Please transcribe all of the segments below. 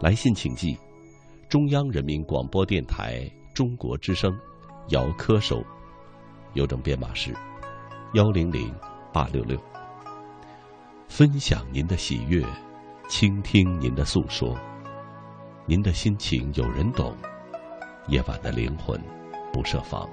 来信请寄中央人民广播电台中国之声姚科收，邮政编码是幺零零八六六。分享您的喜悦，倾听您的诉说，您的心情有人懂。夜晚的灵魂不设防。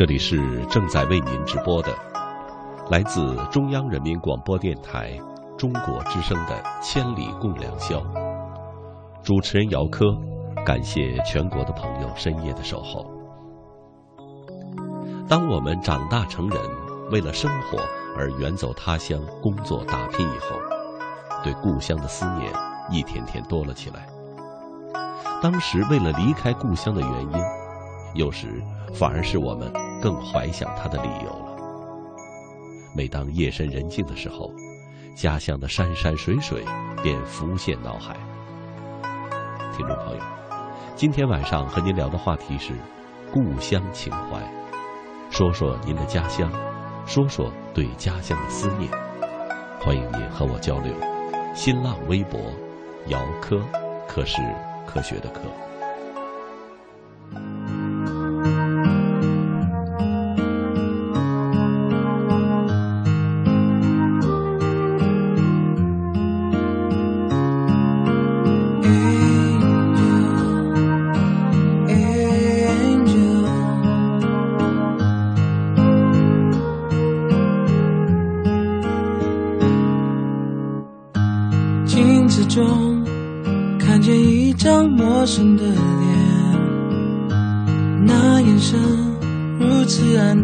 这里是正在为您直播的，来自中央人民广播电台中国之声的《千里共良宵》。主持人姚科，感谢全国的朋友深夜的守候。当我们长大成人，为了生活而远走他乡工作打拼以后，对故乡的思念一天天多了起来。当时为了离开故乡的原因，有时反而是我们。更怀想他的理由了。每当夜深人静的时候，家乡的山山水水便浮现脑海。听众朋友，今天晚上和您聊的话题是故乡情怀，说说您的家乡，说说对家乡的思念。欢迎您和我交流。新浪微博，姚科，科是科学的科。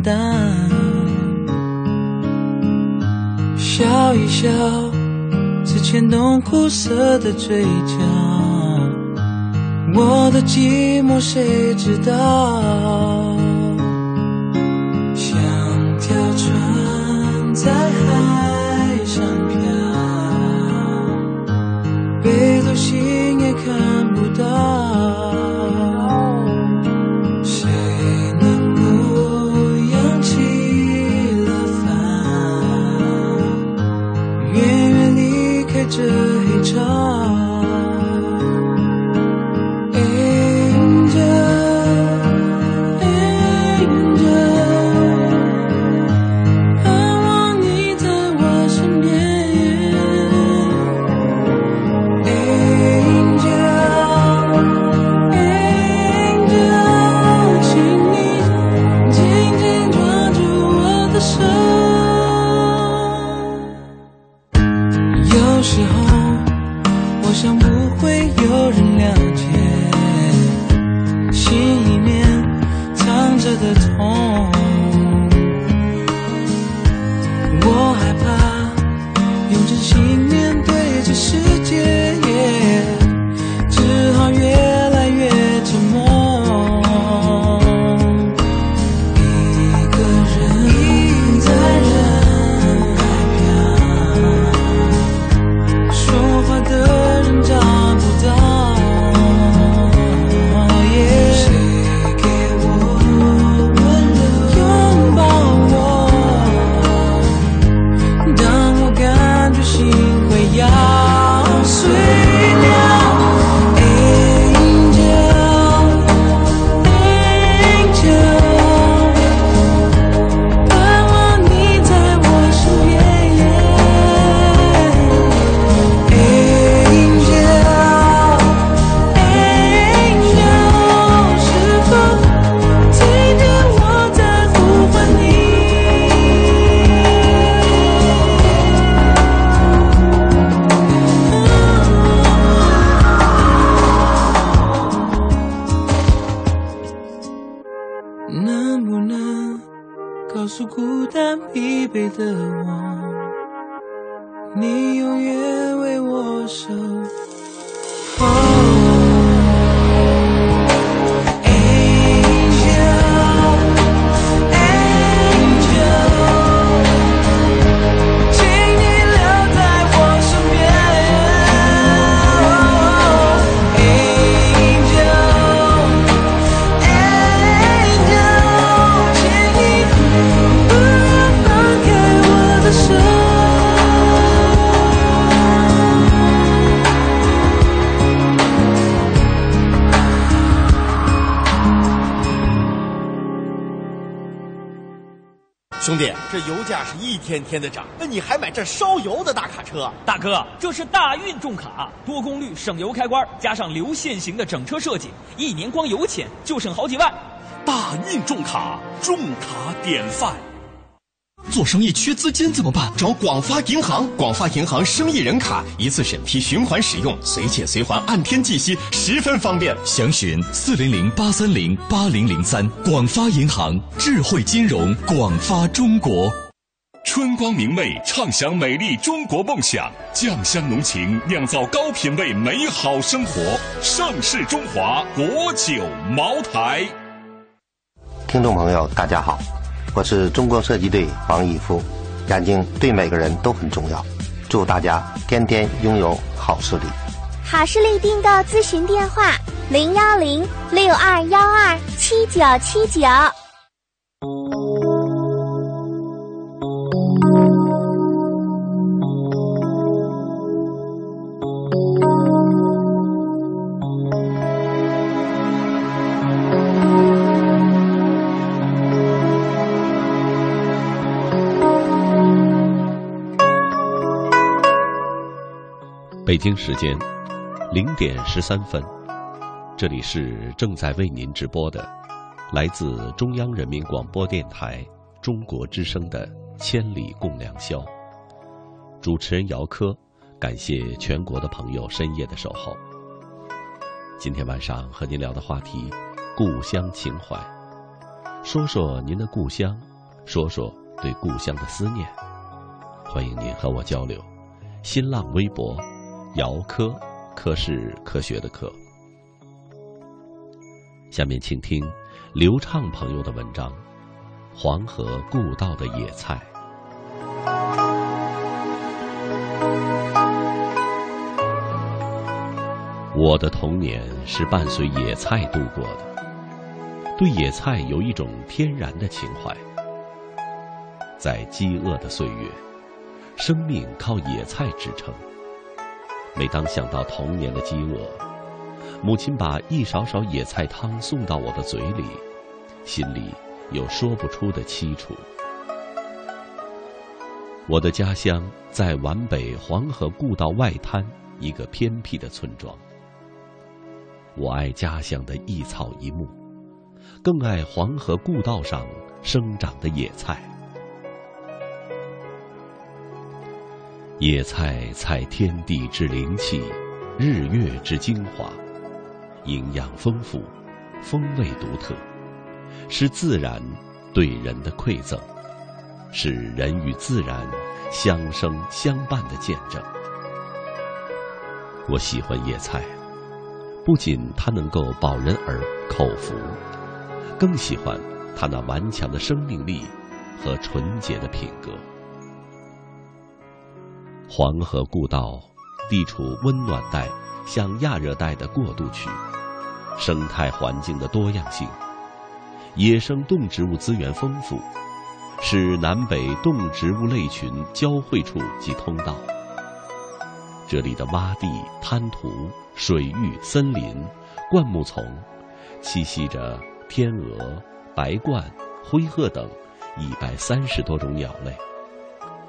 淡笑一笑只牵动苦涩的嘴角我的寂寞谁知道？天天的涨，那你还买这烧油的大卡车？大哥，这是大运重卡，多功率省油开关，加上流线型的整车设计，一年光油钱就省好几万。大运重卡，重卡典范。做生意缺资金怎么办？找广发银行，广发银行生意人卡，一次审批，循环使用，随借随还，按天计息，十分方便。详询四零零八三零八零零三。广发银行，智慧金融，广发中国。春光明媚，畅享美丽中国梦想；酱香浓情，酿造高品位美好生活。盛世中华国酒茅台。听众朋友，大家好。我是中国射击队王义夫，眼睛对每个人都很重要，祝大家天天拥有好视力。好视力订购咨询电话：零幺零六二幺二七九七九。北京时间零点十三分，这里是正在为您直播的，来自中央人民广播电台中国之声的《千里共良宵》。主持人姚科，感谢全国的朋友深夜的守候。今天晚上和您聊的话题，故乡情怀，说说您的故乡，说说对故乡的思念。欢迎您和我交流，新浪微博。姚科，科是科学的科。下面请听刘畅朋友的文章《黄河故道的野菜》。我的童年是伴随野菜度过的，对野菜有一种天然的情怀。在饥饿的岁月，生命靠野菜支撑。每当想到童年的饥饿，母亲把一勺勺野菜汤送到我的嘴里，心里有说不出的凄楚。我的家乡在皖北黄河故道外滩一个偏僻的村庄。我爱家乡的一草一木，更爱黄河故道上生长的野菜。野菜采天地之灵气，日月之精华，营养丰富，风味独特，是自然对人的馈赠，是人与自然相生相伴的见证。我喜欢野菜，不仅它能够保人耳口福，更喜欢它那顽强的生命力和纯洁的品格。黄河故道地处温暖带向亚热带的过渡区，生态环境的多样性，野生动植物资源丰富，是南北动植物类群交汇处及通道。这里的洼地、滩涂、水域、森林、灌木丛，栖息着天鹅、白鹳、灰鹤等一百三十多种鸟类，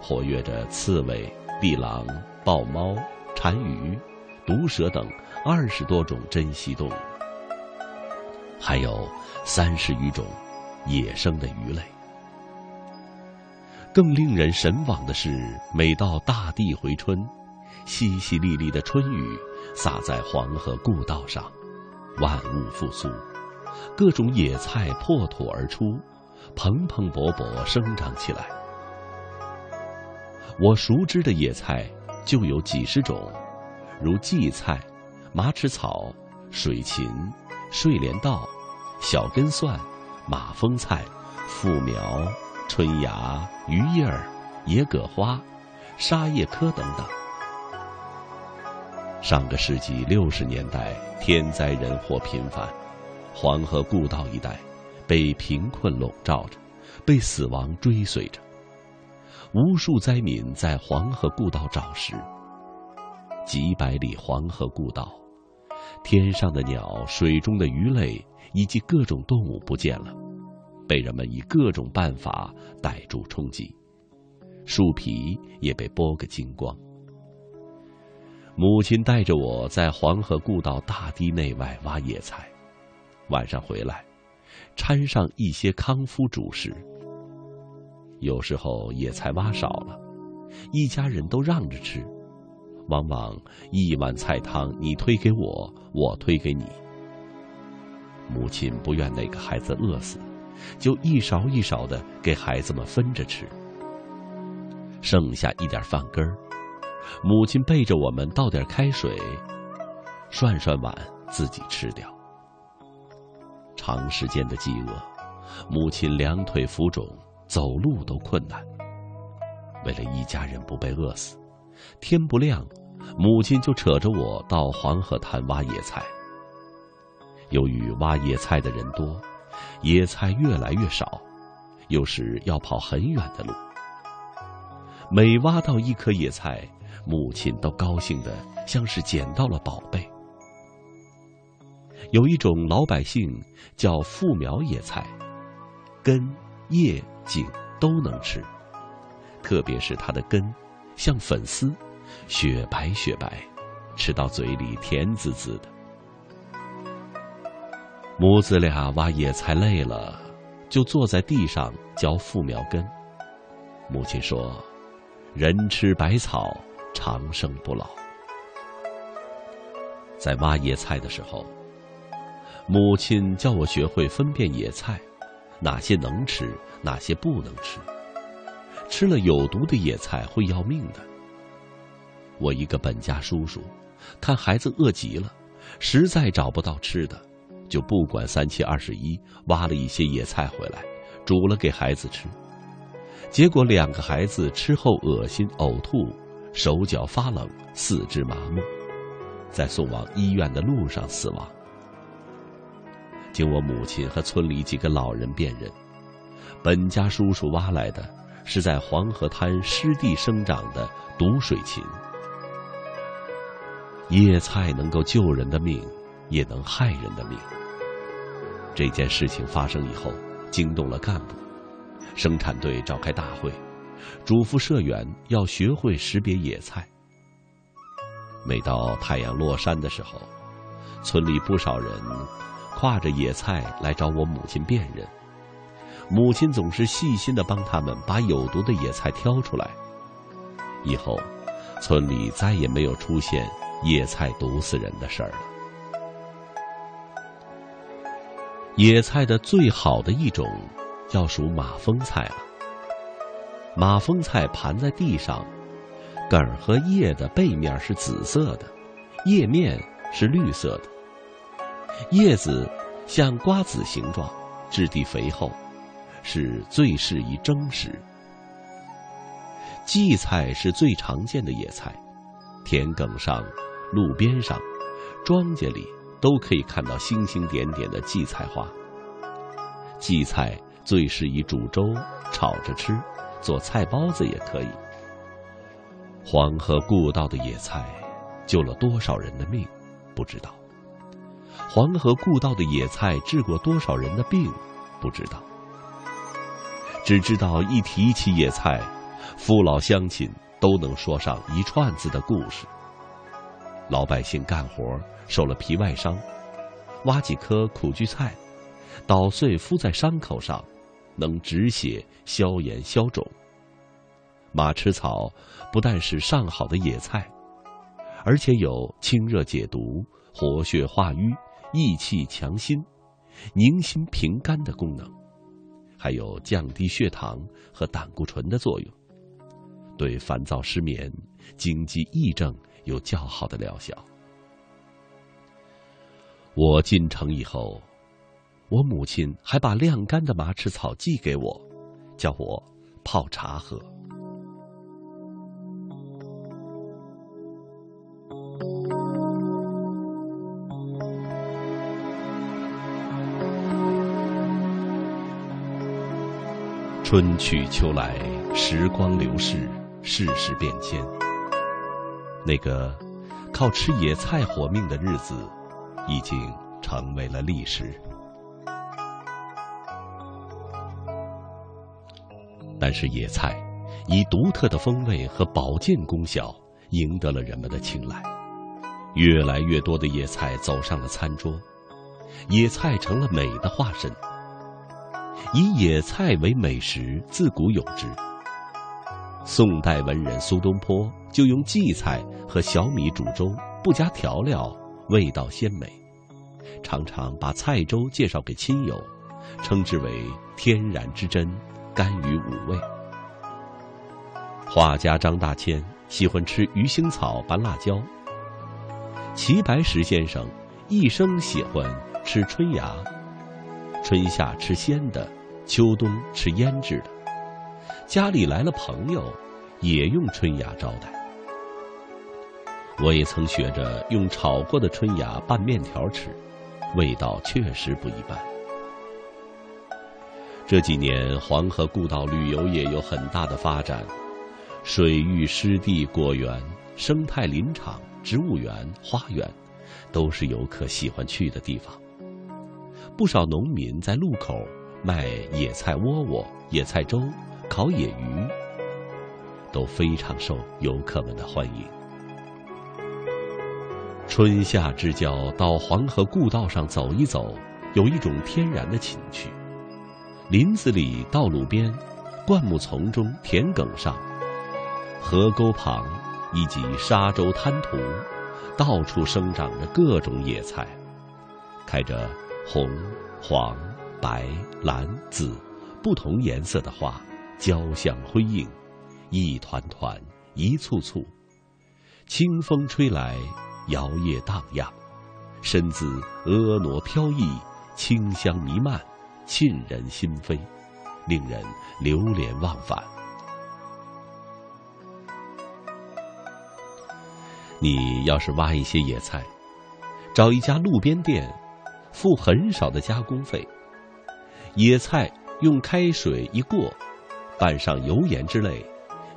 活跃着刺猬。地狼、豹猫、蟾鱼、毒蛇等二十多种珍稀动物，还有三十余种野生的鱼类。更令人神往的是，每到大地回春，淅淅沥沥的春雨洒在黄河故道上，万物复苏，各种野菜破土而出，蓬蓬勃勃生长起来。我熟知的野菜就有几十种，如荠菜、马齿草、水芹、睡莲道、小根蒜、马蜂菜、附苗、春芽、鱼叶儿、野葛花、沙叶科等等。上个世纪六十年代，天灾人祸频繁，黄河故道一带被贫困笼罩着，被死亡追随着。无数灾民在黄河故道找食，几百里黄河故道，天上的鸟、水中的鱼类以及各种动物不见了，被人们以各种办法逮住充饥，树皮也被剥个精光。母亲带着我在黄河故道大堤内外挖野菜，晚上回来，掺上一些康夫主食。有时候野菜挖少了，一家人都让着吃，往往一碗菜汤你推给我，我推给你。母亲不愿哪个孩子饿死，就一勺一勺的给孩子们分着吃。剩下一点饭根儿，母亲背着我们倒点开水，涮涮碗自己吃掉。长时间的饥饿，母亲两腿浮肿。走路都困难。为了一家人不被饿死，天不亮，母亲就扯着我到黄河滩挖野菜。由于挖野菜的人多，野菜越来越少，有时要跑很远的路。每挖到一颗野菜，母亲都高兴的像是捡到了宝贝。有一种老百姓叫复苗野菜，根、叶。茎都能吃，特别是它的根，像粉丝，雪白雪白，吃到嘴里甜滋滋的。母子俩挖野菜累了，就坐在地上嚼复苗根。母亲说：“人吃百草，长生不老。”在挖野菜的时候，母亲叫我学会分辨野菜。哪些能吃，哪些不能吃？吃了有毒的野菜会要命的。我一个本家叔叔，看孩子饿极了，实在找不到吃的，就不管三七二十一，挖了一些野菜回来，煮了给孩子吃。结果两个孩子吃后恶心、呕吐，手脚发冷，四肢麻木，在送往医院的路上死亡。经我母亲和村里几个老人辨认，本家叔叔挖来的是在黄河滩湿地生长的毒水芹。野菜能够救人的命，也能害人的命。这件事情发生以后，惊动了干部，生产队召开大会，嘱咐社员要学会识别野菜。每到太阳落山的时候，村里不少人。挎着野菜来找我母亲辨认，母亲总是细心的帮他们把有毒的野菜挑出来。以后，村里再也没有出现野菜毒死人的事儿了。野菜的最好的一种，要数马蜂菜了。马蜂菜盘在地上，梗儿和叶的背面是紫色的，叶面是绿色的。叶子像瓜子形状，质地肥厚，是最适宜蒸食。荠菜是最常见的野菜，田埂上、路边上、庄稼里都可以看到星星点点的荠菜花。荠菜最适宜煮粥、炒着吃，做菜包子也可以。黄河故道的野菜，救了多少人的命，不知道。黄河故道的野菜治过多少人的病，不知道。只知道一提起野菜，父老乡亲都能说上一串子的故事。老百姓干活受了皮外伤，挖几颗苦苣菜，捣碎敷在伤口上，能止血、消炎、消肿。马齿草不但是上好的野菜，而且有清热解毒、活血化瘀。益气强心、宁心平肝的功能，还有降低血糖和胆固醇的作用，对烦躁失眠、经济癔症有较好的疗效。我进城以后，我母亲还把晾干的马齿草寄给我，叫我泡茶喝。春去秋来，时光流逝，世事变迁。那个靠吃野菜活命的日子，已经成为了历史。但是野菜以独特的风味和保健功效赢得了人们的青睐，越来越多的野菜走上了餐桌，野菜成了美的化身。以野菜为美食，自古有之。宋代文人苏东坡就用荠菜和小米煮粥，不加调料，味道鲜美，常常把菜粥介绍给亲友，称之为天然之珍，甘于五味。画家张大千喜欢吃鱼腥草拌辣椒。齐白石先生一生喜欢吃春芽，春夏吃鲜的，秋冬吃腌制的。家里来了朋友，也用春芽招待。我也曾学着用炒过的春芽拌面条吃，味道确实不一般。这几年黄河故道旅游业有很大的发展。水域、湿地、果园、生态林场、植物园、花园，都是游客喜欢去的地方。不少农民在路口卖野菜窝窝、野菜粥、烤野鱼，都非常受游客们的欢迎。春夏之交，到黄河故道上走一走，有一种天然的情趣。林子里、道路边、灌木丛中、田埂上。河沟旁，以及沙洲滩涂，到处生长着各种野菜，开着红、黄、白、蓝、紫不同颜色的花，交相辉映，一团团，一簇簇。清风吹来，摇曳荡漾，身姿婀娜飘逸，清香弥漫，沁人心扉，令人流连忘返。你要是挖一些野菜，找一家路边店，付很少的加工费，野菜用开水一过，拌上油盐之类，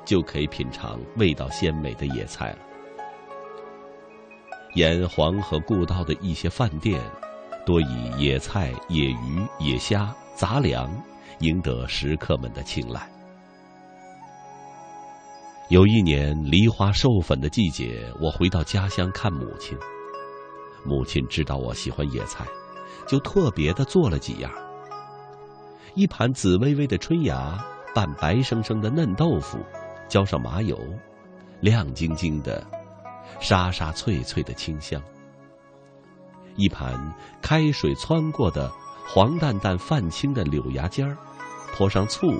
就可以品尝味道鲜美的野菜了。沿黄河故道的一些饭店，多以野菜、野鱼、野虾、杂粮，赢得食客们的青睐。有一年梨花授粉的季节，我回到家乡看母亲。母亲知道我喜欢野菜，就特别的做了几样：一盘紫薇薇的春芽拌白生生的嫩豆腐，浇上麻油，亮晶晶的，沙沙脆脆的清香；一盘开水汆过的黄淡淡泛青的柳芽尖儿，泼上醋，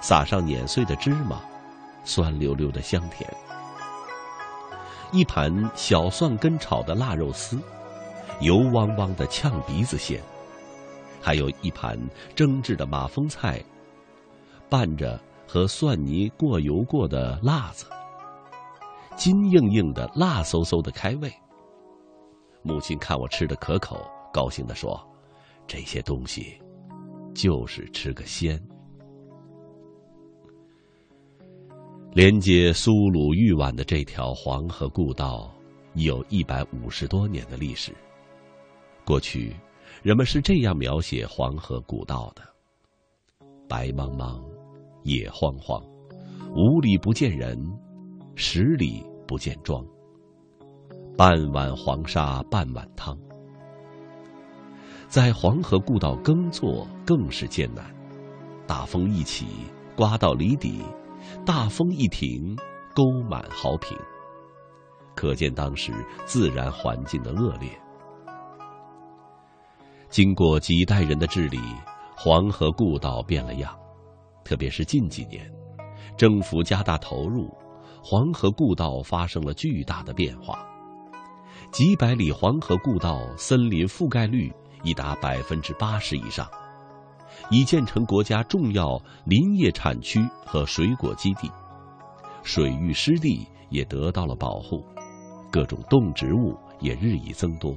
撒上碾碎的芝麻。酸溜溜的香甜，一盘小蒜根炒的腊肉丝，油汪汪的呛鼻子鲜；还有一盘蒸制的马蜂菜，拌着和蒜泥过油过的辣子，筋硬硬的，辣嗖嗖的开胃。母亲看我吃的可口，高兴地说：“这些东西，就是吃个鲜。”连接苏鲁豫皖的这条黄河故道，已有一百五十多年的历史。过去，人们是这样描写黄河故道的：白茫茫，野荒荒，五里不见人，十里不见庄。半碗黄沙半碗汤。在黄河故道耕作更是艰难，大风一起，刮到里底。大风一停，沟满壕平。可见当时自然环境的恶劣。经过几代人的治理，黄河故道变了样。特别是近几年，政府加大投入，黄河故道发生了巨大的变化。几百里黄河故道森林覆盖率已达百分之八十以上。已建成国家重要林业产区和水果基地，水域湿地也得到了保护，各种动植物也日益增多，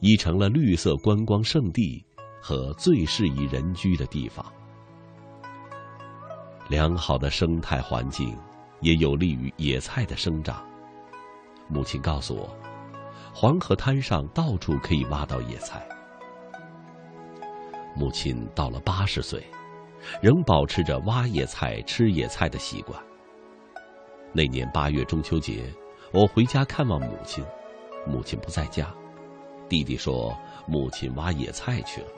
已成了绿色观光胜地和最适宜人居的地方。良好的生态环境也有利于野菜的生长。母亲告诉我，黄河滩上到处可以挖到野菜。母亲到了八十岁，仍保持着挖野菜、吃野菜的习惯。那年八月中秋节，我回家看望母亲，母亲不在家，弟弟说母亲挖野菜去了。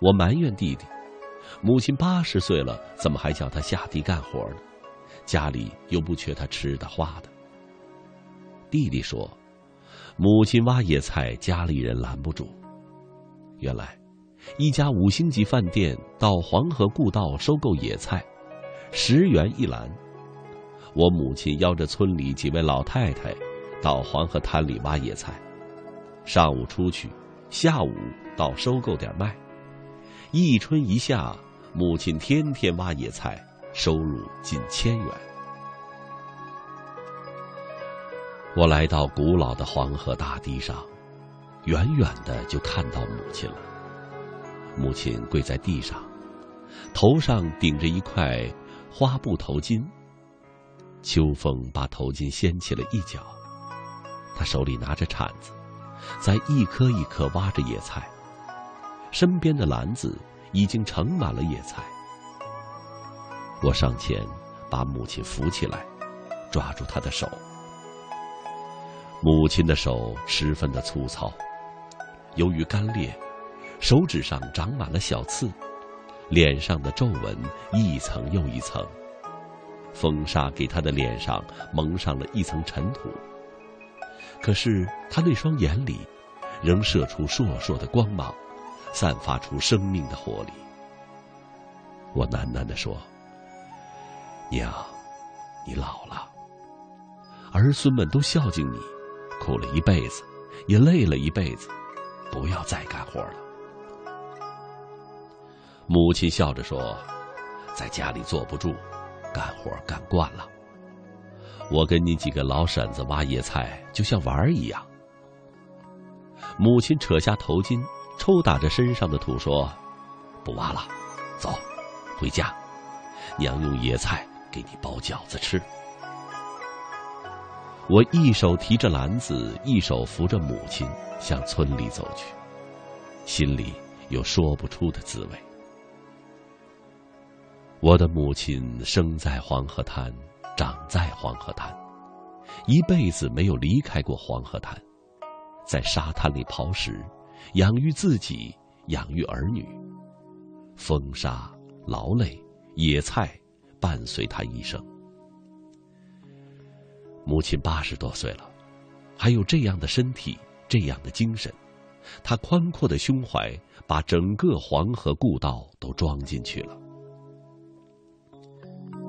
我埋怨弟弟，母亲八十岁了，怎么还叫他下地干活呢？家里又不缺他吃的花的。弟弟说，母亲挖野菜，家里人拦不住。原来，一家五星级饭店到黄河故道收购野菜，十元一篮。我母亲邀着村里几位老太太，到黄河滩里挖野菜，上午出去，下午到收购点卖。一春一夏，母亲天天挖野菜，收入近千元。我来到古老的黄河大堤上，远远的就看到母亲了。母亲跪在地上，头上顶着一块花布头巾。秋风把头巾掀起了一角，他手里拿着铲子，在一颗一颗挖着野菜。身边的篮子已经盛满了野菜。我上前把母亲扶起来，抓住她的手。母亲的手十分的粗糙，由于干裂，手指上长满了小刺，脸上的皱纹一层又一层。风沙给她的脸上蒙上了一层尘土，可是他那双眼里仍射出烁烁的光芒，散发出生命的活力。我喃喃地说：“娘，你老了，儿孙们都孝敬你，苦了一辈子，也累了一辈子，不要再干活了。”母亲笑着说：“在家里坐不住。”干活干惯了，我跟你几个老婶子挖野菜就像玩儿一样。母亲扯下头巾，抽打着身上的土说：“不挖了，走，回家。娘用野菜给你包饺子吃。”我一手提着篮子，一手扶着母亲向村里走去，心里有说不出的滋味。我的母亲生在黄河滩，长在黄河滩，一辈子没有离开过黄河滩，在沙滩里刨食，养育自己，养育儿女。风沙、劳累、野菜，伴随他一生。母亲八十多岁了，还有这样的身体，这样的精神，她宽阔的胸怀把整个黄河故道都装进去了。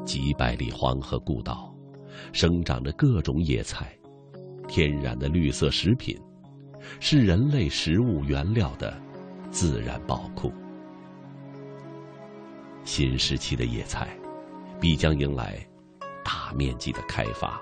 几百里黄河故道，生长着各种野菜，天然的绿色食品，是人类食物原料的自然宝库。新时期的野菜，必将迎来大面积的开发。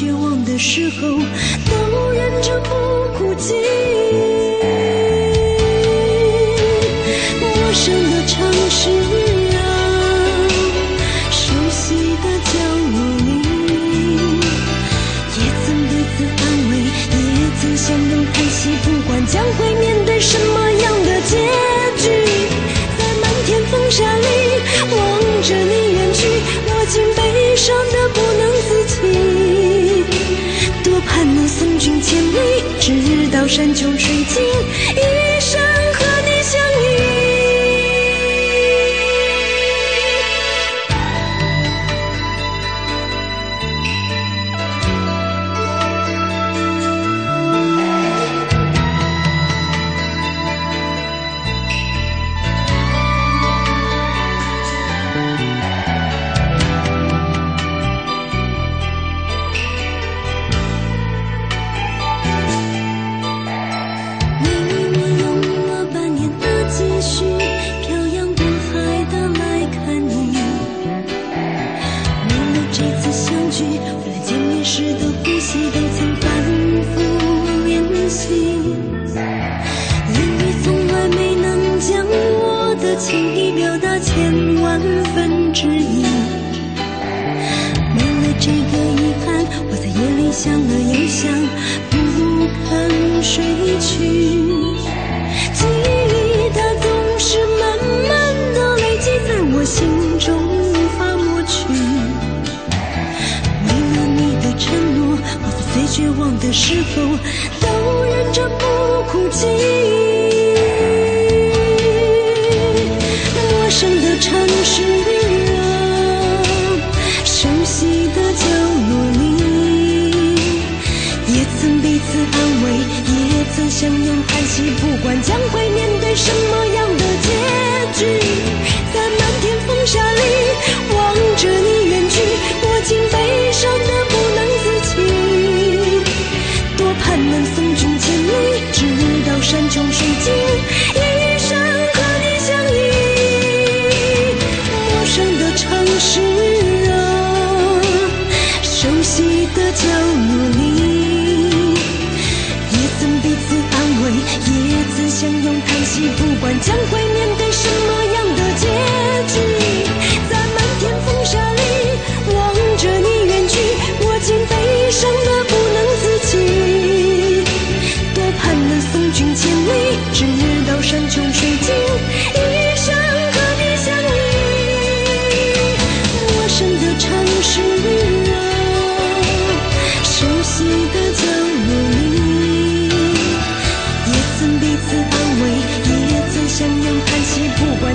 绝望的时候都忍着不哭泣山穷水尽，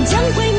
将会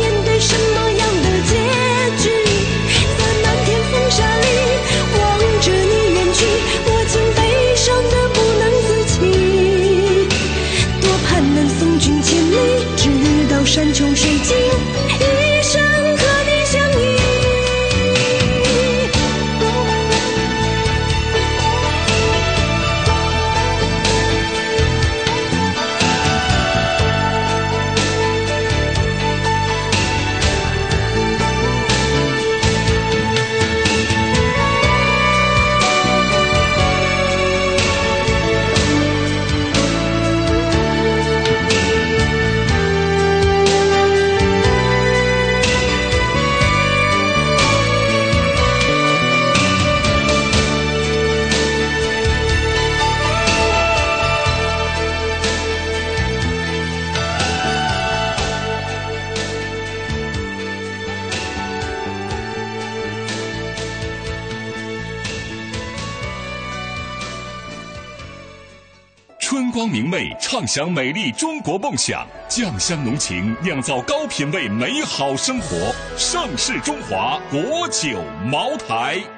享美丽中国梦想，酱香浓情酿造高品位美好生活。盛世中华国酒茅台。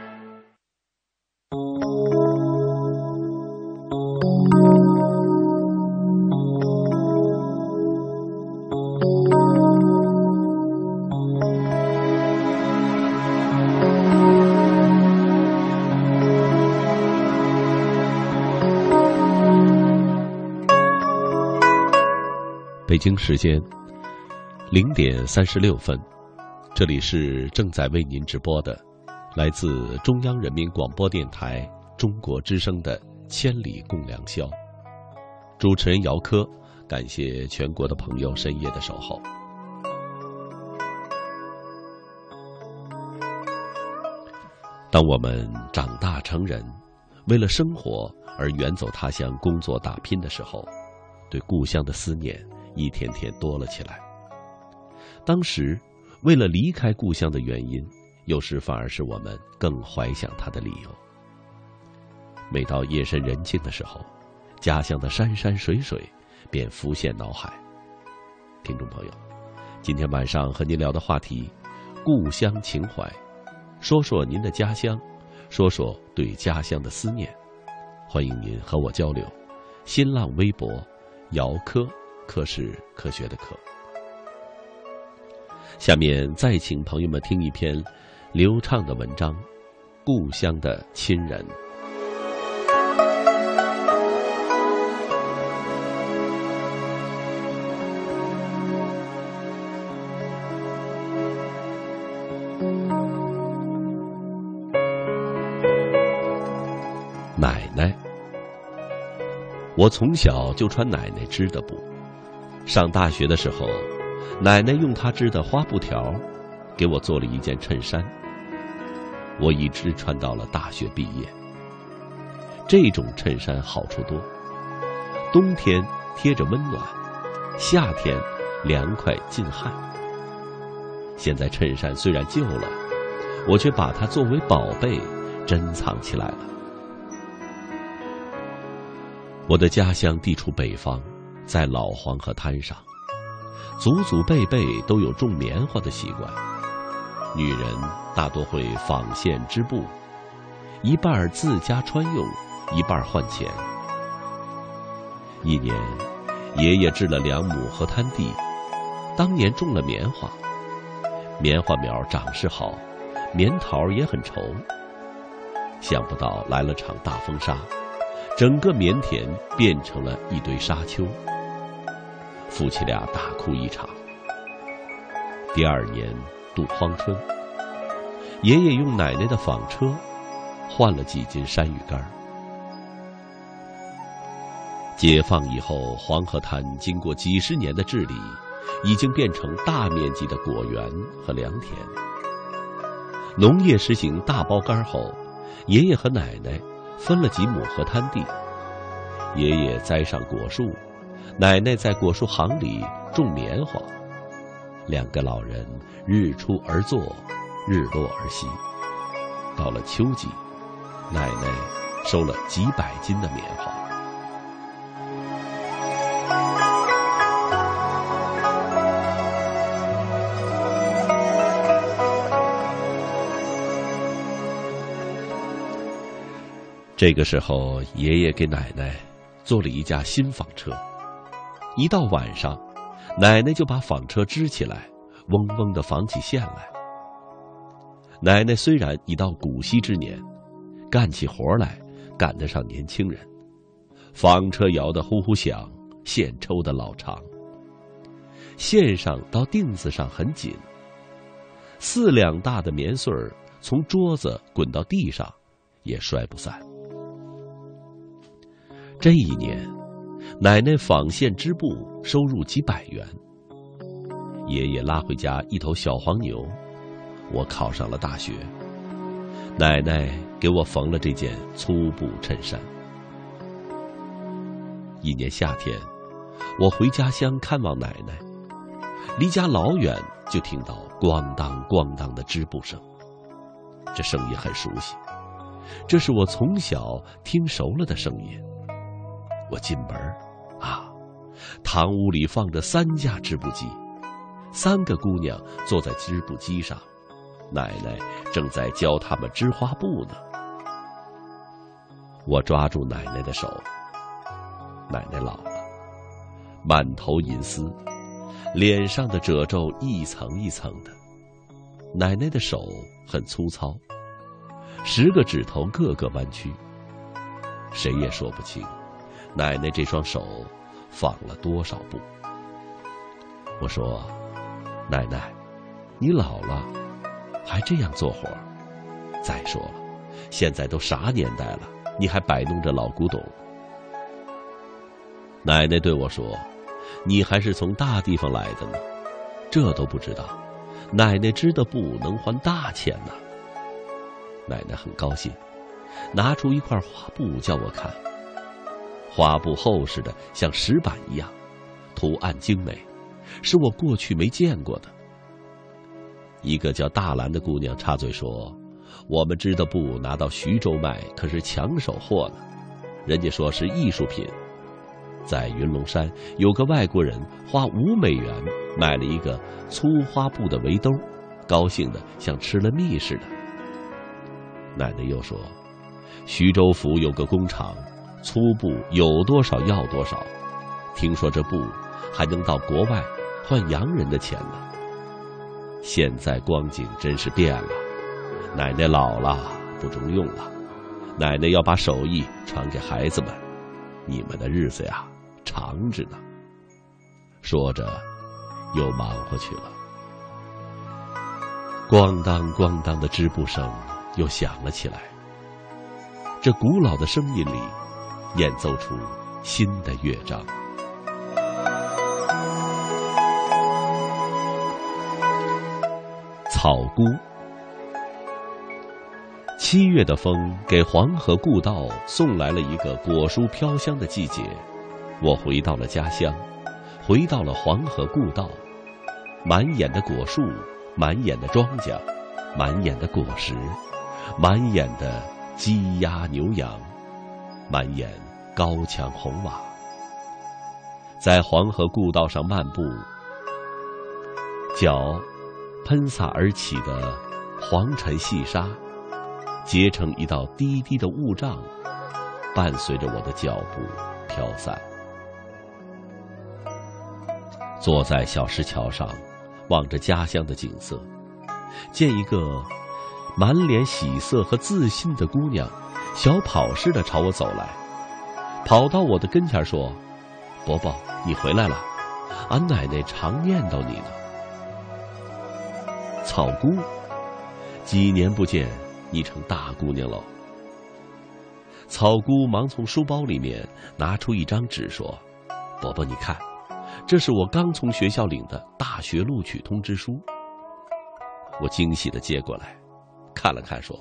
北京时间零点三十六分，这里是正在为您直播的，来自中央人民广播电台中国之声的《千里共良宵》。主持人姚科，感谢全国的朋友深夜的守候。当我们长大成人，为了生活而远走他乡工作打拼的时候，对故乡的思念。一天天多了起来。当时，为了离开故乡的原因，有时反而是我们更怀想他的理由。每到夜深人静的时候，家乡的山山水水便浮现脑海。听众朋友，今天晚上和您聊的话题，故乡情怀，说说您的家乡，说说对家乡的思念。欢迎您和我交流。新浪微博，姚科，科是科学的科。下面再请朋友们听一篇流畅的文章，《故乡的亲人》。奶奶，我从小就穿奶奶织的布。上大学的时候，奶奶用她织的花布条，给我做了一件衬衫。我一直穿到了大学毕业。这种衬衫好处多：冬天贴着温暖，夏天凉快进汗。现在衬衫虽然旧了，我却把它作为宝贝珍藏起来了。我的家乡地处北方，在老黄河滩上，祖祖辈辈都有种棉花的习惯。女人大多会纺线织布，一半自家穿用，一半换钱。一年，爷爷置了两亩河滩地，当年种了棉花，棉花苗长势好，棉桃也很稠。想不到来了场大风沙。整个棉田变成了一堆沙丘，夫妻俩大哭一场。第二年度荒春，爷爷用奶奶的纺车换了几斤山芋干。解放以后，黄河滩经过几十年的治理，已经变成大面积的果园和良田。农业实行大包干后，爷爷和奶奶。分了几亩河滩地，爷爷栽上果树，奶奶在果树行里种棉花。两个老人日出而作，日落而息。到了秋季，奶奶收了几百斤的棉花。这个时候，爷爷给奶奶做了一架新纺车。一到晚上，奶奶就把纺车支起来，嗡嗡的纺起线来。奶奶虽然已到古稀之年，干起活来赶得上年轻人。纺车摇得呼呼响，线抽得老长。线上到钉子上很紧，四两大的棉穗儿从桌子滚到地上，也摔不散。这一年，奶奶纺线织布收入几百元。爷爷拉回家一头小黄牛，我考上了大学。奶奶给我缝了这件粗布衬衫。一年夏天，我回家乡看望奶奶，离家老远就听到咣当咣当的织布声，这声音很熟悉，这是我从小听熟了的声音。我进门啊，堂屋里放着三架织布机，三个姑娘坐在织布机上，奶奶正在教她们织花布呢。我抓住奶奶的手，奶奶老了，满头银丝，脸上的褶皱一层一层的。奶奶的手很粗糙，十个指头个个弯曲，谁也说不清。奶奶这双手纺了多少布？我说：“奶奶，你老了，还这样做活儿？再说了，现在都啥年代了，你还摆弄着老古董？”奶奶对我说：“你还是从大地方来的呢，这都不知道。奶奶织的布能换大钱呢。”奶奶很高兴，拿出一块花布叫我看。花布厚实的像石板一样，图案精美，是我过去没见过的。一个叫大兰的姑娘插嘴说：“我们织的布拿到徐州卖，可是抢手货呢。人家说是艺术品。在云龙山，有个外国人花五美元买了一个粗花布的围兜，高兴的像吃了蜜似的。奶奶又说，徐州府有个工厂，粗布有多少要多少，听说这布还能到国外换洋人的钱呢。现在光景真是变了，奶奶老了不中用了，奶奶要把手艺传给孩子们，你们的日子呀。长着呢。说着，又忙活去了。咣当咣当的织布声又响了起来。这古老的声音里，演奏出新的乐章。草菇。七月的风给黄河故道送来了一个果蔬飘香的季节。我回到了家乡，回到了黄河故道，满眼的果树，满眼的庄稼，满眼的果实，满眼的鸡鸭牛羊，满眼高墙红瓦，在黄河故道上漫步，脚喷洒而起的黄尘细沙，结成一道低低的雾障，伴随着我的脚步飘散。坐在小石桥上，望着家乡的景色，见一个满脸喜色和自信的姑娘，小跑似的朝我走来，跑到我的跟前说：“伯伯，你回来了，俺奶奶常念叨你呢。”草姑，几年不见，你成大姑娘喽。草姑忙从书包里面拿出一张纸说：“伯伯，你看。”这是我刚从学校领的大学录取通知书。我惊喜的接过来，看了看，说：“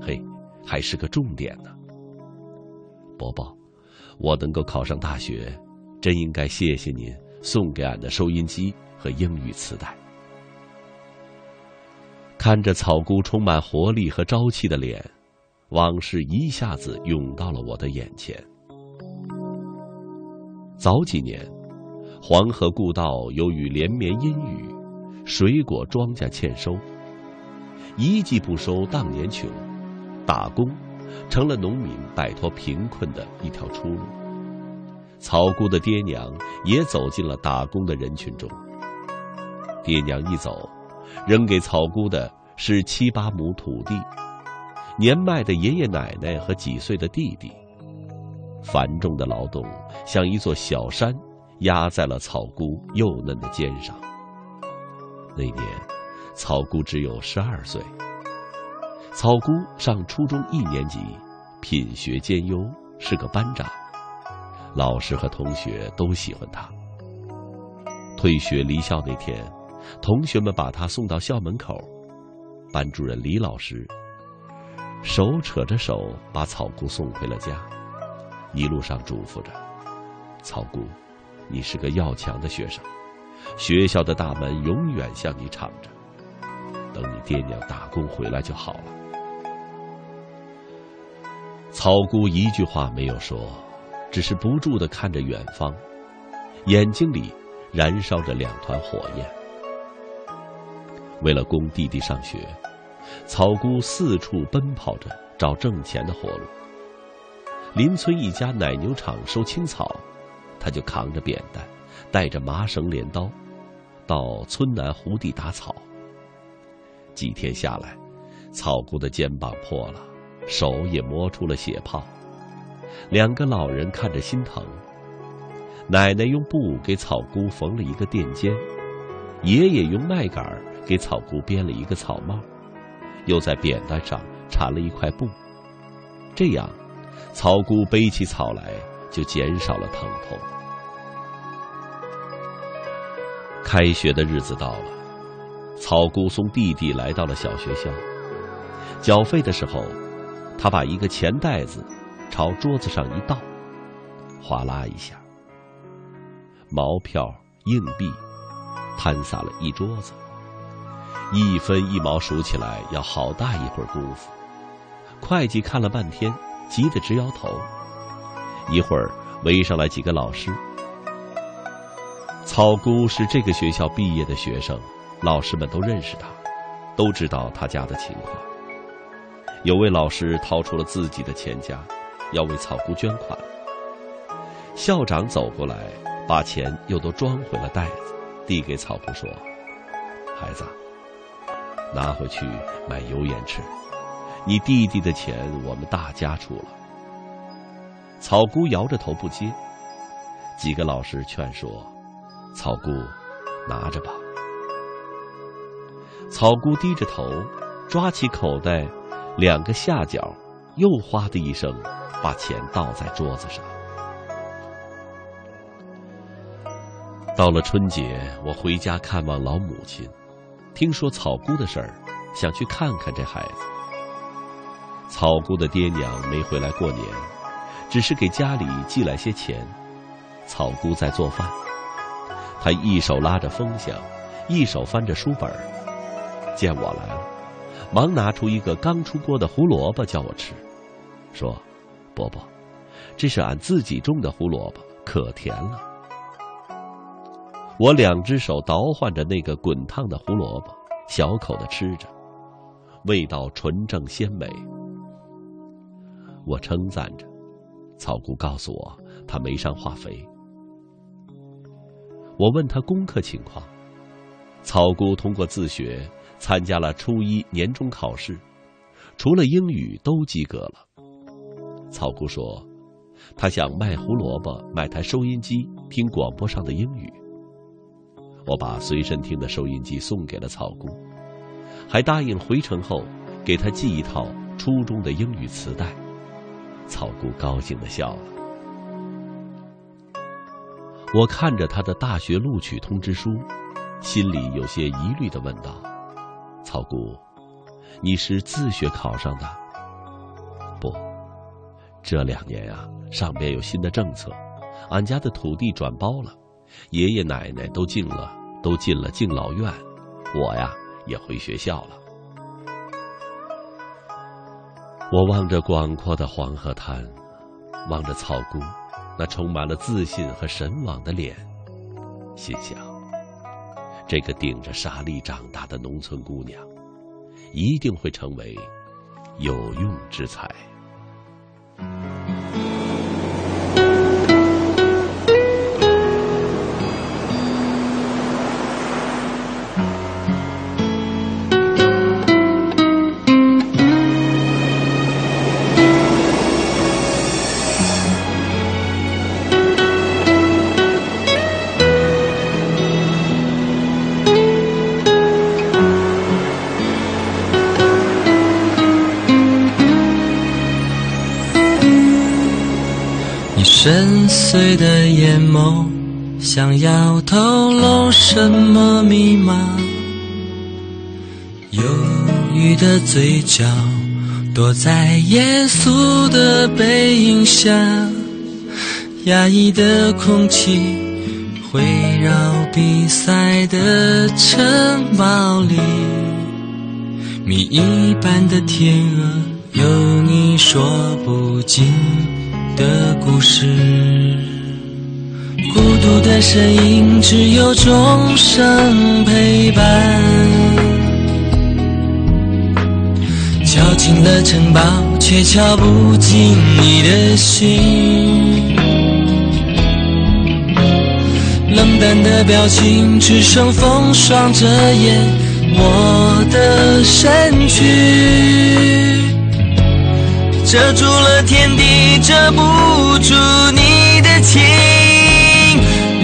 嘿，还是个重点呢。”伯伯，我能够考上大学，真应该谢谢您送给俺的收音机和英语磁带。看着草姑充满活力和朝气的脸，往事一下子涌到了我的眼前。早几年。黄河故道由于连绵阴雨，水果庄稼欠收，一季不收当年穷，打工成了农民摆脱贫困的一条出路。草姑的爹娘也走进了打工的人群中。爹娘一走，扔给草姑的是七八亩土地，年迈的爷爷奶奶和几岁的弟弟。繁重的劳动像一座小山。压在了草姑幼嫩的肩上。那年，草姑只有十二岁。草姑上初中一年级，品学兼优，是个班长，老师和同学都喜欢她。退学离校那天，同学们把她送到校门口，班主任李老师手扯着手把草姑送回了家，一路上嘱咐着草姑。你是个要强的学生，学校的大门永远向你敞着。等你爹娘打工回来就好了。草姑一句话没有说，只是不住的看着远方，眼睛里燃烧着两团火焰。为了供弟弟上学，草姑四处奔跑着找挣钱的活路。邻村一家奶牛场收青草。他就扛着扁担，带着麻绳镰刀，到村南湖地打草。几天下来，草姑的肩膀破了，手也磨出了血泡。两个老人看着心疼。奶奶用布给草姑缝了一个垫肩，爷爷用麦秆给草姑编了一个草帽，又在扁担上缠了一块布。这样，草姑背起草来。就减少了疼痛。开学的日子到了，草姑送弟弟来到了小学校。缴费的时候，他把一个钱袋子朝桌子上一倒，哗啦一下，毛票、硬币摊洒了一桌子。一分一毛数起来要好大一会儿功夫。会计看了半天，急得直摇头。一会儿围上来几个老师。草姑是这个学校毕业的学生，老师们都认识他，都知道他家的情况。有位老师掏出了自己的钱夹，要为草姑捐款。校长走过来，把钱又都装回了袋子，递给草姑说：“孩子，拿回去买油盐吃。你弟弟的钱我们大家出了。”草姑摇着头不接。几个老师劝说：“草姑，拿着吧。”草姑低着头，抓起口袋。两个下角，又哗的一声，把钱倒在桌子上。到了春节，我回家看望老母亲，听说草姑的事儿，想去看看这孩子。草姑的爹娘没回来过年，只是给家里寄来些钱。草姑在做饭，她一手拉着风箱，一手翻着书本见我来了。忙拿出一个刚出锅的胡萝卜叫我吃，说：“伯伯，这是俺自己种的胡萝卜，可甜了。”我两只手捣换着那个滚烫的胡萝卜，小口的吃着，味道纯正鲜美。我称赞着，草姑告诉我她没上化肥。我问她功课情况，草姑通过自学。参加了初一年终考试，除了英语都及格了。草姑说：“她想卖胡萝卜，买台收音机听广播上的英语。”我把随身听的收音机送给了草姑，还答应回城后给她寄一套初中的英语磁带。草姑高兴的笑了。我看着他的大学录取通知书，心里有些疑虑的问道。草姑，你是自学考上的？不，这两年呀，上边有新的政策，俺家的土地转包了，爷爷奶奶都进了，都进了敬老院，我呀也回学校了。我望着广阔的黄河滩，望着草姑那充满了自信和神往的脸，心想。这个顶着沙粒长大的农村姑娘，一定会成为有用之才。深邃的眼眸，想要透露什么密码？忧郁的嘴角，躲在严肃的背影下。压抑的空气，围绕比赛的城堡里。谜一般的天鹅，有你说不尽。的故事，孤独的身影只有钟声陪伴，敲进了城堡，却敲不进你的心。冷淡的表情，只剩风霜遮掩我的身躯。遮住了天地，遮不住你的情。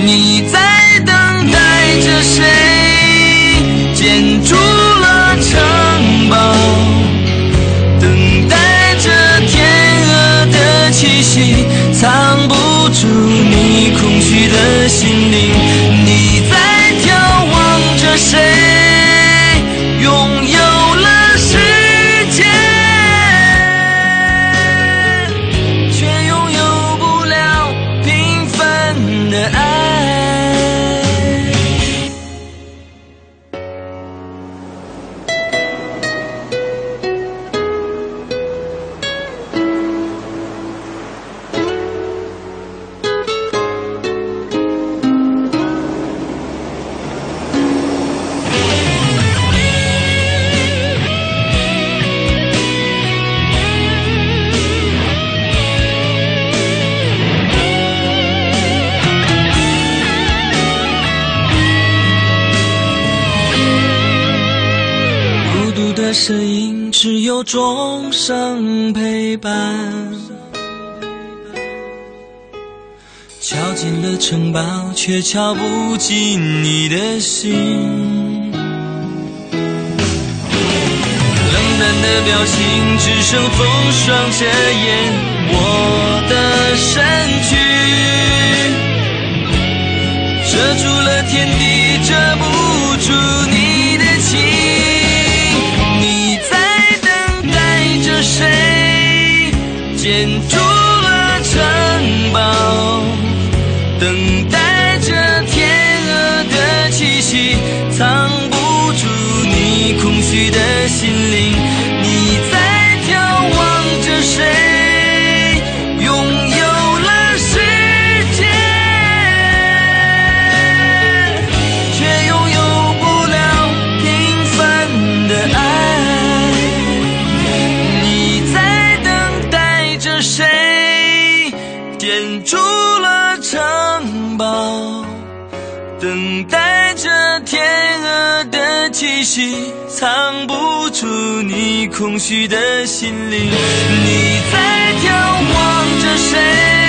你在等待着谁？建筑了城堡，等待着天鹅的气息，藏不住你空虚的心灵。你在眺望着谁？身却敲不进你的心。冷淡的表情，只剩风霜遮掩我的身躯，遮住了天地，遮不住你的情。你在等待着谁？建筑的心灵。你在眺望着谁？拥有了世界，却拥有不了平凡的爱。你在等待着谁？建筑了城堡，等待着天鹅的气息，藏不住你空虚的心灵。你在眺望着谁？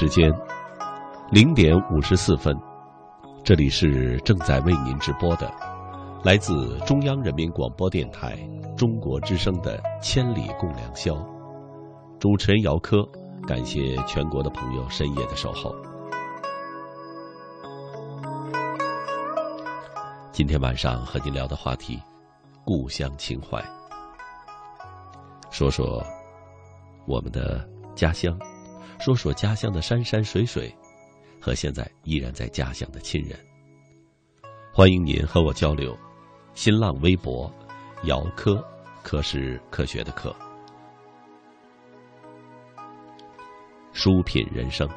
时间零点五十四分，这里是正在为您直播的，来自中央人民广播电台中国之声的《千里共良宵》，主持人姚科，感谢全国的朋友深夜的守候。今天晚上和您聊的话题，故乡情怀，说说我们的家乡。说说家乡的山山水水，和现在依然在家乡的亲人。欢迎您和我交流。新浪微博，姚科，科是科学的科。书品人生，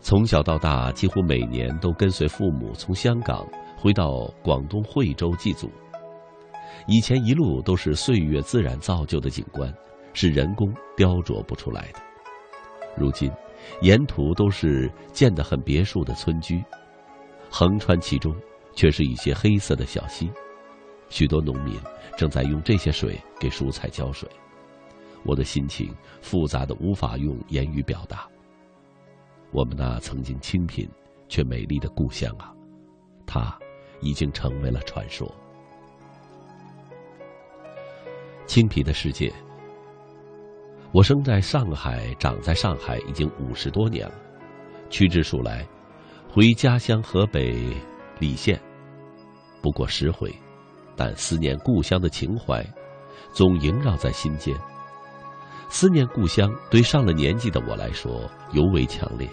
从小到大，几乎每年都跟随父母从香港回到广东惠州祭祖。以前一路都是岁月自然造就的景观，是人工雕琢不出来的。如今，沿途都是建得很别墅的村居，横穿其中却是一些黑色的小溪，许多农民正在用这些水给蔬菜浇水。我的心情复杂的无法用言语表达。我们那曾经清贫却美丽的故乡啊，它已经成为了传说。清贫的世界。我生在上海，长在上海，已经五十多年了。屈指数来，回家乡河北澧县不过十回，但思念故乡的情怀总萦绕在心间。思念故乡对上了年纪的我来说尤为强烈，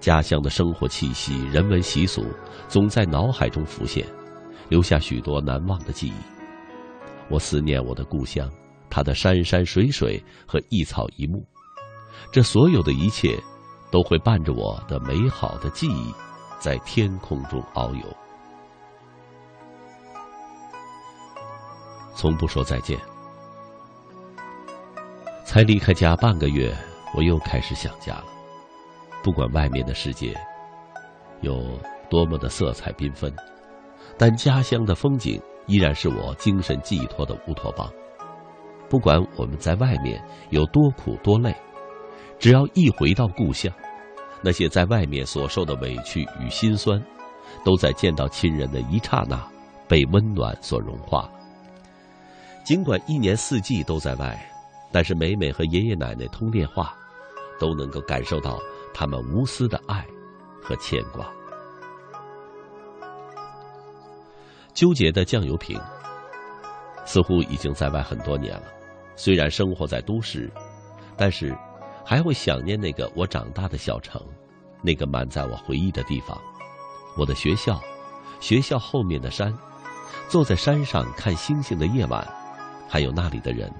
家乡的生活气息、人文习俗总在脑海中浮现，留下许多难忘的记忆。我思念我的故乡。它的山山水水和一草一木，这所有的一切，都会伴着我的美好的记忆，在天空中遨游。从不说再见，才离开家半个月，我又开始想家了。不管外面的世界有多么的色彩缤纷，但家乡的风景依然是我精神寄托的乌托邦。不管我们在外面有多苦多累，只要一回到故乡，那些在外面所受的委屈与心酸，都在见到亲人的一刹那被温暖所融化。尽管一年四季都在外，但是每每和爷爷奶奶通电话，都能够感受到他们无私的爱和牵挂。纠结的酱油瓶，似乎已经在外很多年了。虽然生活在都市，但是还会想念那个我长大的小城，那个满载我回忆的地方，我的学校，学校后面的山，坐在山上看星星的夜晚，还有那里的人，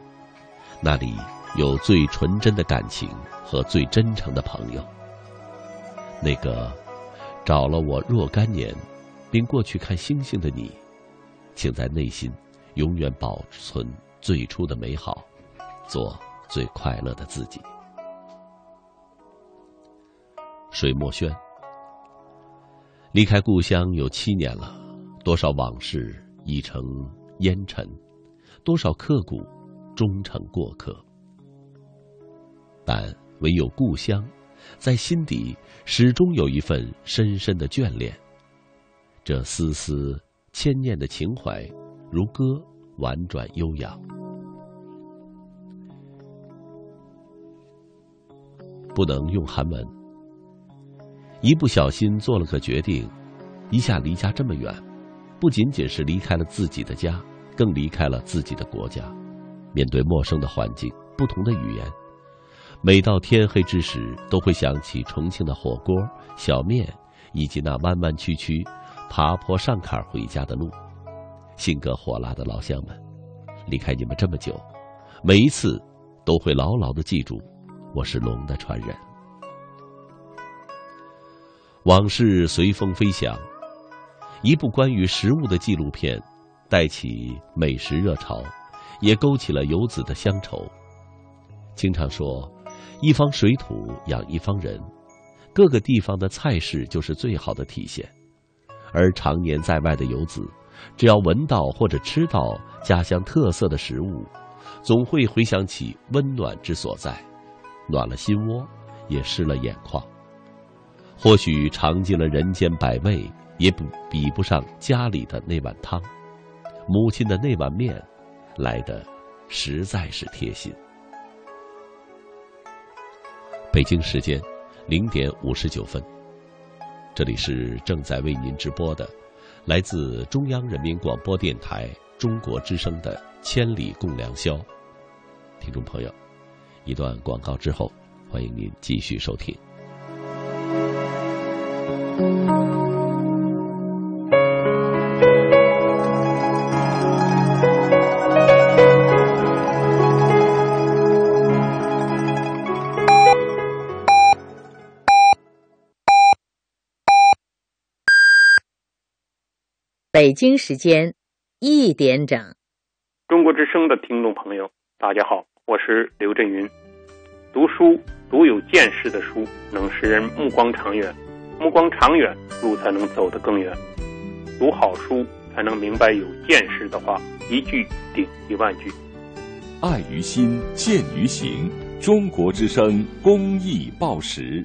那里有最纯真的感情和最真诚的朋友。那个找了我若干年，并过去看星星的你。请在内心永远保存最初的美好，做最快乐的自己。水墨轩，离开故乡有七年了，多少往事已成烟尘，多少刻骨终成过客。但唯有故乡，在心底始终有一份深深的眷恋。这丝丝。牵念的情怀，如歌婉转悠扬。不能用韩文。一不小心做了个决定，一下离家这么远，不仅仅是离开了自己的家，更离开了自己的国家。面对陌生的环境、不同的语言，每到天黑之时，都会想起重庆的火锅、小面，以及那弯弯曲曲。爬坡上坎回家的路，性格火辣的老乡们，离开你们这么久，每一次都会牢牢的记住，我是龙的传人。往事随风飞翔，一部关于食物的纪录片，带起美食热潮，也勾起了游子的乡愁。经常说，一方水土养一方人，各个地方的菜式就是最好的体现。而常年在外的游子，只要闻到或者吃到家乡特色的食物，总会回想起温暖之所在，暖了心窝，也湿了眼眶。或许尝尽了人间百味，也不比不上家里的那碗汤，母亲的那碗面，来的实在是贴心。北京时间零点五十九分。这里是正在为您直播的，来自中央人民广播电台中国之声的《千里共良宵》。听众朋友，一段广告之后，欢迎您继续收听。北京时间一点整，中国之声的听众朋友，大家好，我是刘震云。读书读有见识的书，能使人目光长远，目光长远，路才能走得更远。读好书才能明白有见识的话，一句顶一万句。爱于心，见于行。中国之声公益报时。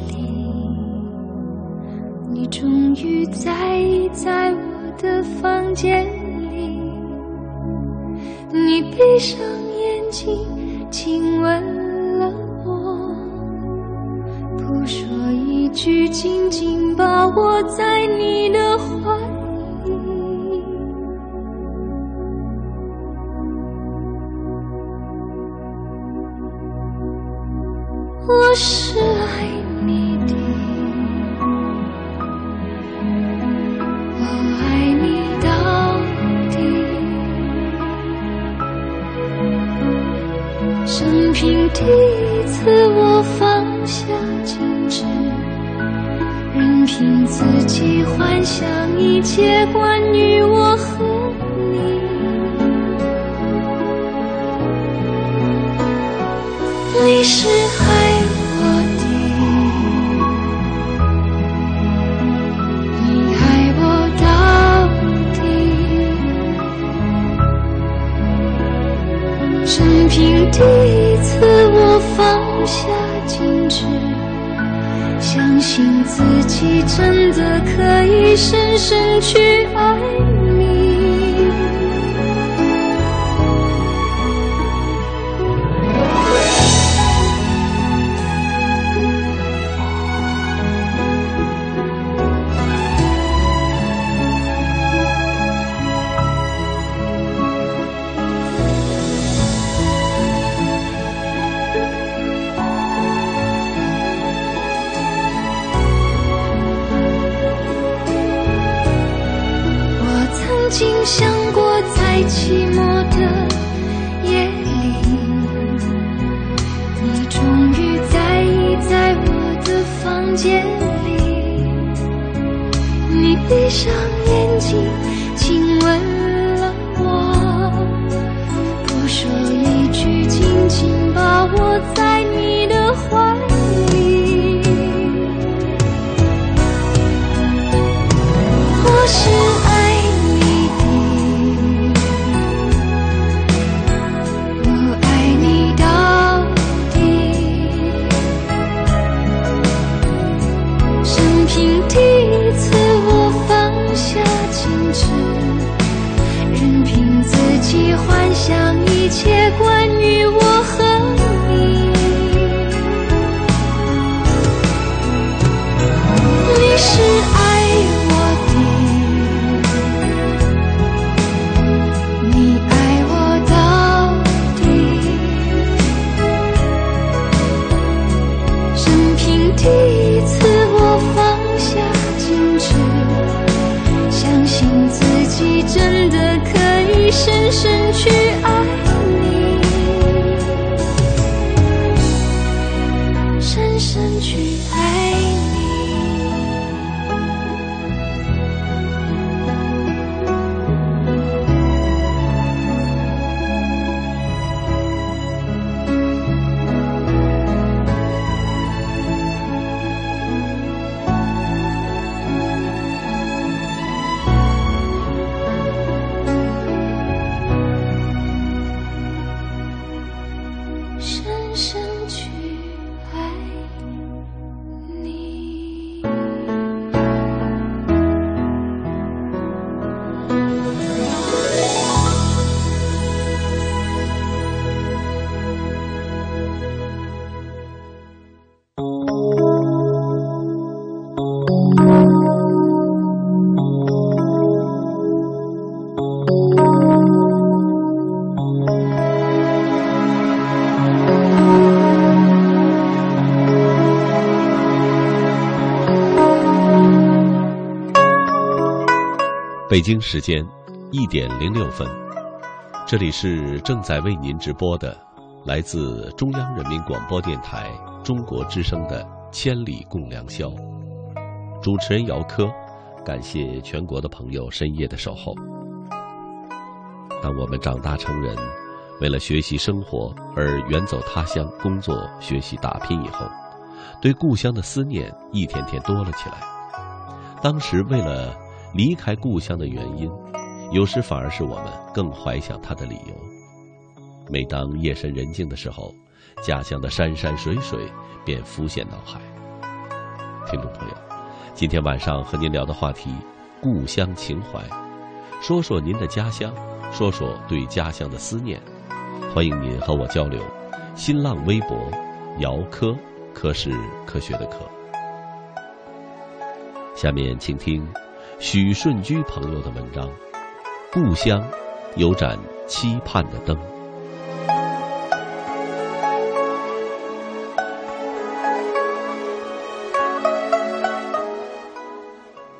你终于在意在我的房间里，你闭上眼睛，亲吻了我，不说一句，紧紧把我在你的怀里。我是爱第一次，我放下矜持，任凭自己幻想一切关于我和你。你是海下矜持，相信自己真的可以深深去爱你。北京时间一点零六分，这里是正在为您直播的来自中央人民广播电台中国之声的《千里共良宵》，主持人姚科，感谢全国的朋友深夜的守候。当我们长大成人，为了学习生活而远走他乡工作、学习、打拼以后，对故乡的思念一天天多了起来。当时为了离开故乡的原因，有时反而是我们更怀想他的理由。每当夜深人静的时候，家乡的山山水水便浮现脑海。听众朋友，今天晚上和您聊的话题：故乡情怀，说说您的家乡，说说对家乡的思念，欢迎您和我交流。新浪微博，姚科，科是科学的科。下面请听许顺居朋友的文章《故乡有盏期盼的灯》。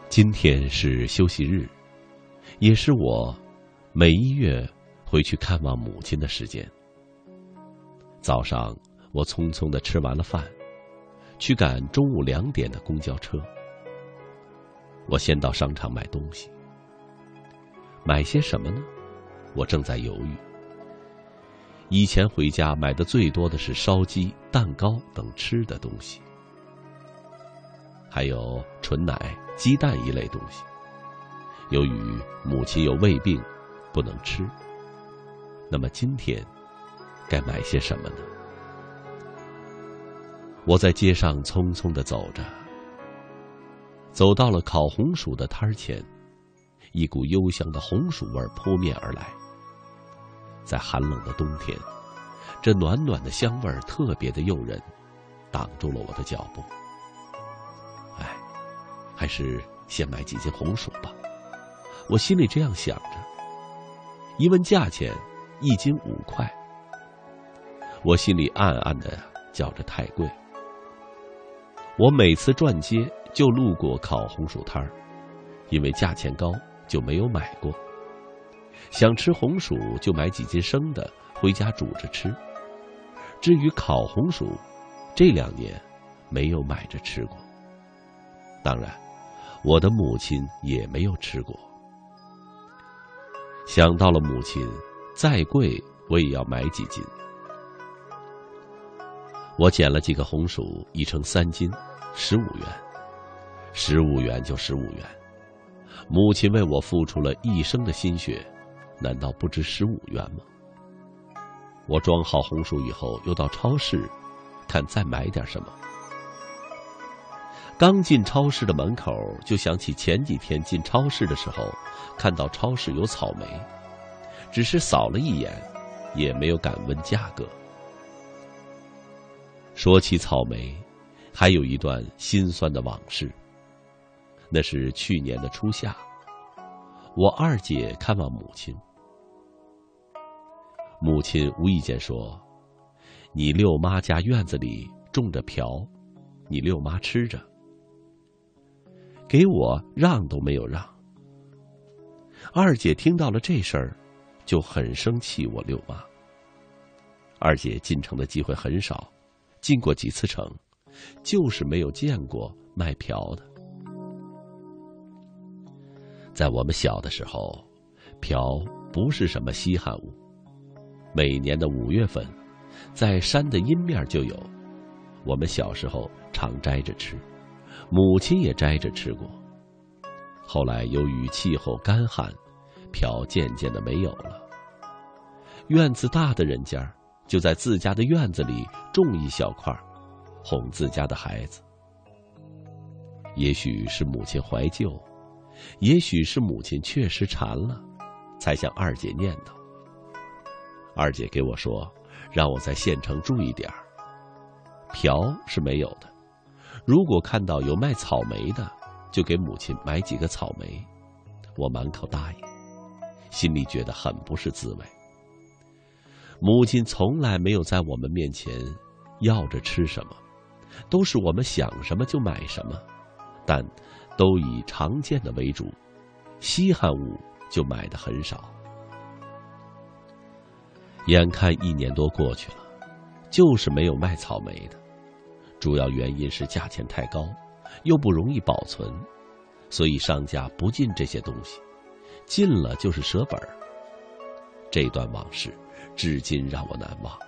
今天是休息日，也是我每一月回去看望母亲的时间。早上，我匆匆的吃完了饭，去赶中午两点的公交车。我先到商场买东西，买些什么呢？我正在犹豫。以前回家买的最多的是烧鸡、蛋糕等吃的东西，还有纯奶、鸡蛋一类东西。由于母亲有胃病，不能吃，那么今天。该买些什么呢？我在街上匆匆的走着，走到了烤红薯的摊儿前，一股幽香的红薯味扑面而来。在寒冷的冬天，这暖暖的香味儿特别的诱人，挡住了我的脚步。哎，还是先买几斤红薯吧，我心里这样想着。一问价钱，一斤五块。我心里暗暗的叫着太贵。我每次转街就路过烤红薯摊儿，因为价钱高就没有买过。想吃红薯就买几斤生的回家煮着吃。至于烤红薯，这两年没有买着吃过。当然，我的母亲也没有吃过。想到了母亲，再贵我也要买几斤。我捡了几个红薯，一称三斤，十五元。十五元就十五元。母亲为我付出了一生的心血，难道不值十五元吗？我装好红薯以后，又到超市，看再买点什么。刚进超市的门口，就想起前几天进超市的时候，看到超市有草莓，只是扫了一眼，也没有敢问价格。说起草莓，还有一段心酸的往事。那是去年的初夏，我二姐看望母亲，母亲无意间说：“你六妈家院子里种着瓢，你六妈吃着，给我让都没有让。”二姐听到了这事儿，就很生气我六妈。二姐进城的机会很少。进过几次城，就是没有见过卖瓢的。在我们小的时候，瓢不是什么稀罕物。每年的五月份，在山的阴面就有。我们小时候常摘着吃，母亲也摘着吃过。后来由于气候干旱，瓢渐渐的没有了。院子大的人家。就在自家的院子里种一小块，哄自家的孩子。也许是母亲怀旧，也许是母亲确实馋了，才向二姐念叨。二姐给我说，让我在县城住一点儿。瓢是没有的，如果看到有卖草莓的，就给母亲买几个草莓。我满口答应，心里觉得很不是滋味。母亲从来没有在我们面前要着吃什么，都是我们想什么就买什么，但都以常见的为主，稀罕物就买的很少。眼看一年多过去了，就是没有卖草莓的，主要原因是价钱太高，又不容易保存，所以商家不进这些东西，进了就是舍本儿。这段往事。至今让我难忘。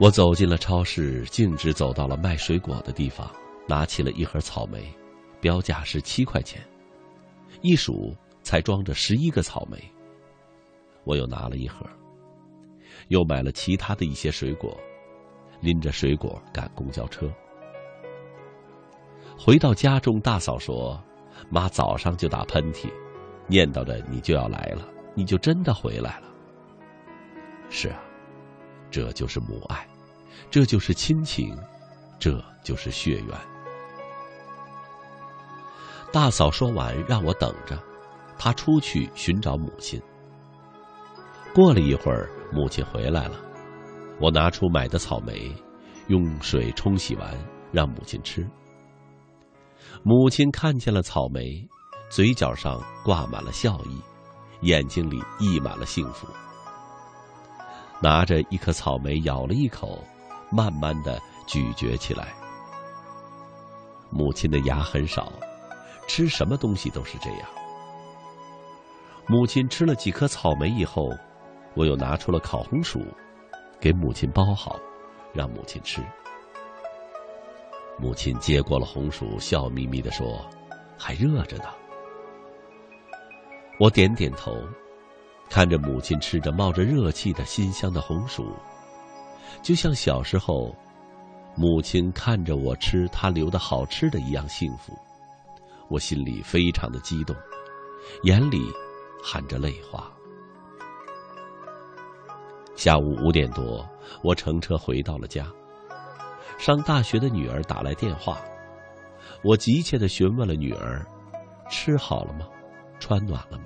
我走进了超市，径直走到了卖水果的地方，拿起了一盒草莓，标价是七块钱，一数才装着十一个草莓。我又拿了一盒，又买了其他的一些水果，拎着水果赶公交车。回到家中，大嫂说：“妈早上就打喷嚏，念叨着你就要来了。”你就真的回来了。是啊，这就是母爱，这就是亲情，这就是血缘。大嫂说完，让我等着，她出去寻找母亲。过了一会儿，母亲回来了，我拿出买的草莓，用水冲洗完，让母亲吃。母亲看见了草莓，嘴角上挂满了笑意，眼睛里溢满了幸福。拿着一颗草莓，咬了一口，慢慢的咀嚼起来。母亲的牙很少。吃什么东西都是这样。母亲吃了几颗草莓以后，我又拿出了烤红薯，给母亲包好，让母亲吃。母亲接过了红薯，笑眯眯的说：“还热着呢。”我点点头，看着母亲吃着冒着热气的新香的红薯，就像小时候，母亲看着我吃她留的好吃的一样幸福。我心里非常的激动，眼里含着泪花。下午五点多，我乘车回到了家。上大学的女儿打来电话，我急切的询问了女儿：“吃好了吗？穿暖了吗？”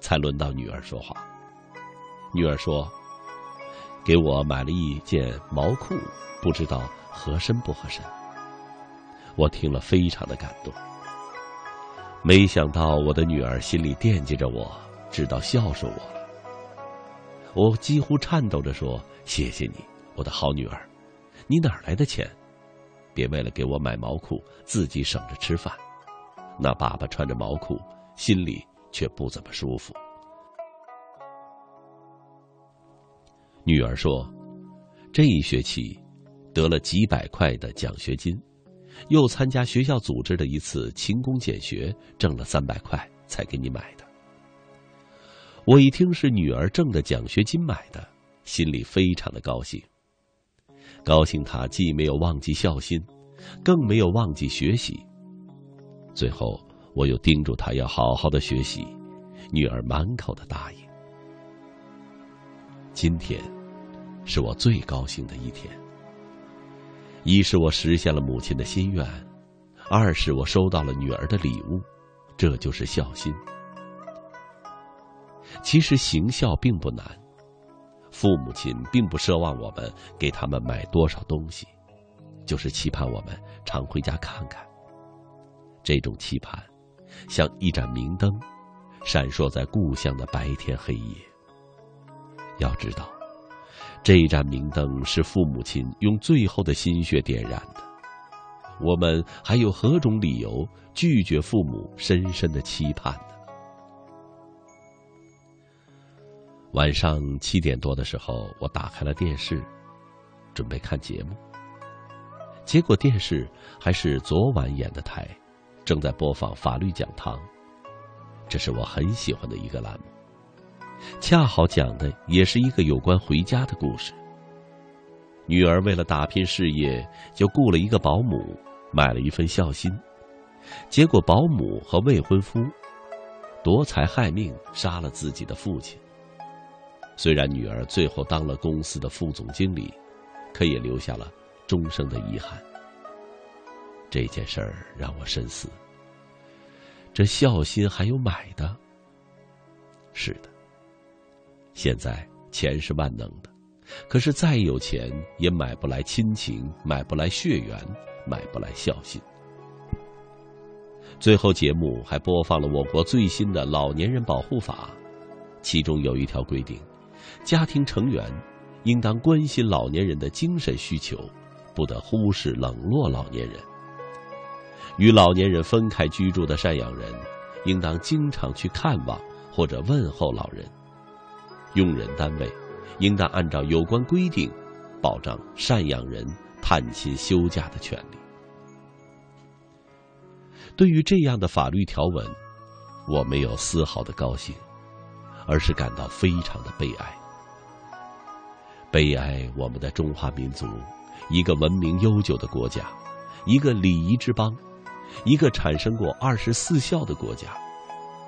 才轮到女儿说话。女儿说：“给我买了一件毛裤，不知道合身不合身。”我听了非常的感动。没想到我的女儿心里惦记着我，知道孝顺我了。我几乎颤抖着说：“谢谢你，我的好女儿，你哪来的钱？别为了给我买毛裤，自己省着吃饭。那爸爸穿着毛裤，心里却不怎么舒服。”女儿说：“这一学期得了几百块的奖学金。”又参加学校组织的一次勤工俭学，挣了三百块才给你买的。我一听是女儿挣的奖学金买的，心里非常的高兴。高兴她既没有忘记孝心，更没有忘记学习。最后我又叮嘱她要好好的学习，女儿满口的答应。今天，是我最高兴的一天。一是我实现了母亲的心愿，二是我收到了女儿的礼物，这就是孝心。其实行孝并不难，父母亲并不奢望我们给他们买多少东西，就是期盼我们常回家看看。这种期盼，像一盏明灯，闪烁在故乡的白天黑夜。要知道。这一盏明灯是父母亲用最后的心血点燃的，我们还有何种理由拒绝父母深深的期盼呢？晚上七点多的时候，我打开了电视，准备看节目，结果电视还是昨晚演的台，正在播放法律讲堂，这是我很喜欢的一个栏目。恰好讲的也是一个有关回家的故事。女儿为了打拼事业，就雇了一个保姆，买了一份孝心。结果保姆和未婚夫夺财害命，杀了自己的父亲。虽然女儿最后当了公司的副总经理，可也留下了终生的遗憾。这件事儿让我深思：这孝心还有买的？是的。现在钱是万能的，可是再有钱也买不来亲情，买不来血缘，买不来孝心。最后节目还播放了我国最新的老年人保护法，其中有一条规定：家庭成员应当关心老年人的精神需求，不得忽视冷落老年人。与老年人分开居住的赡养人，应当经常去看望或者问候老人。用人单位应当按照有关规定，保障赡养人探亲休假的权利。对于这样的法律条文，我没有丝毫的高兴，而是感到非常的悲哀。悲哀我们的中华民族，一个文明悠久的国家，一个礼仪之邦，一个产生过二十四孝的国家，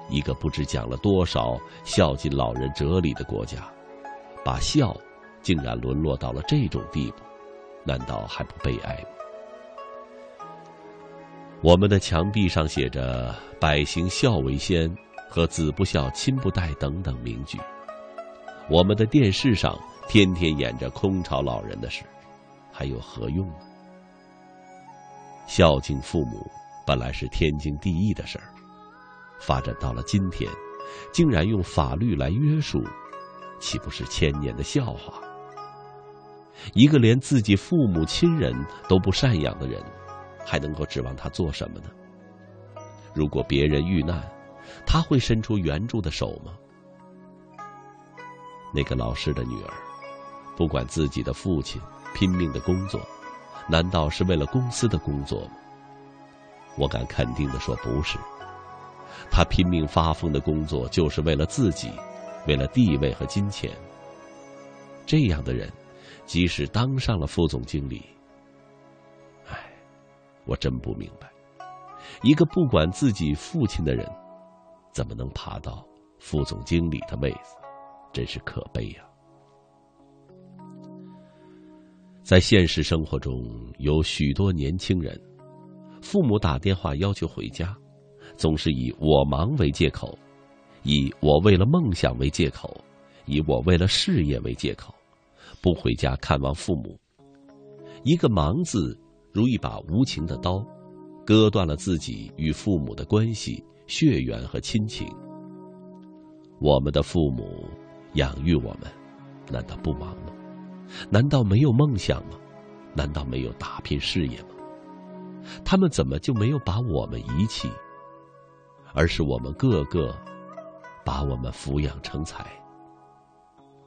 一个不知讲了多少孝敬老人哲理的国家，把孝竟然沦落到了这种地步，难道还不悲哀吗？我们的墙壁上写着“百行孝为先”和“子不孝，亲不待”等等名句，我们的电视上天天演着空巢老人的事，还有何用呢？孝敬父母本来是天经地义的事儿。发展到了今天，竟然用法律来约束，岂不是千年的笑话？一个连自己父母亲人都不赡养的人，还能够指望他做什么呢？如果别人遇难，他会伸出援助的手吗？那个老师的女儿，不管自己的父亲拼命的工作，难道是为了公司的工作吗？我敢肯定的说，不是。他拼命发疯的工作，就是为了自己，为了地位和金钱。这样的人，即使当上了副总经理，唉，我真不明白，一个不管自己父亲的人，怎么能爬到副总经理的位子？真是可悲呀！在现实生活中，有许多年轻人，父母打电话要求回家。总是以我忙为借口，以我为了梦想为借口，以我为了事业为借口，不回家看望父母。一个“忙”字，如一把无情的刀，割断了自己与父母的关系、血缘和亲情。我们的父母养育我们，难道不忙吗？难道没有梦想吗？难道没有打拼事业吗？他们怎么就没有把我们遗弃？而是我们个个把我们抚养成才。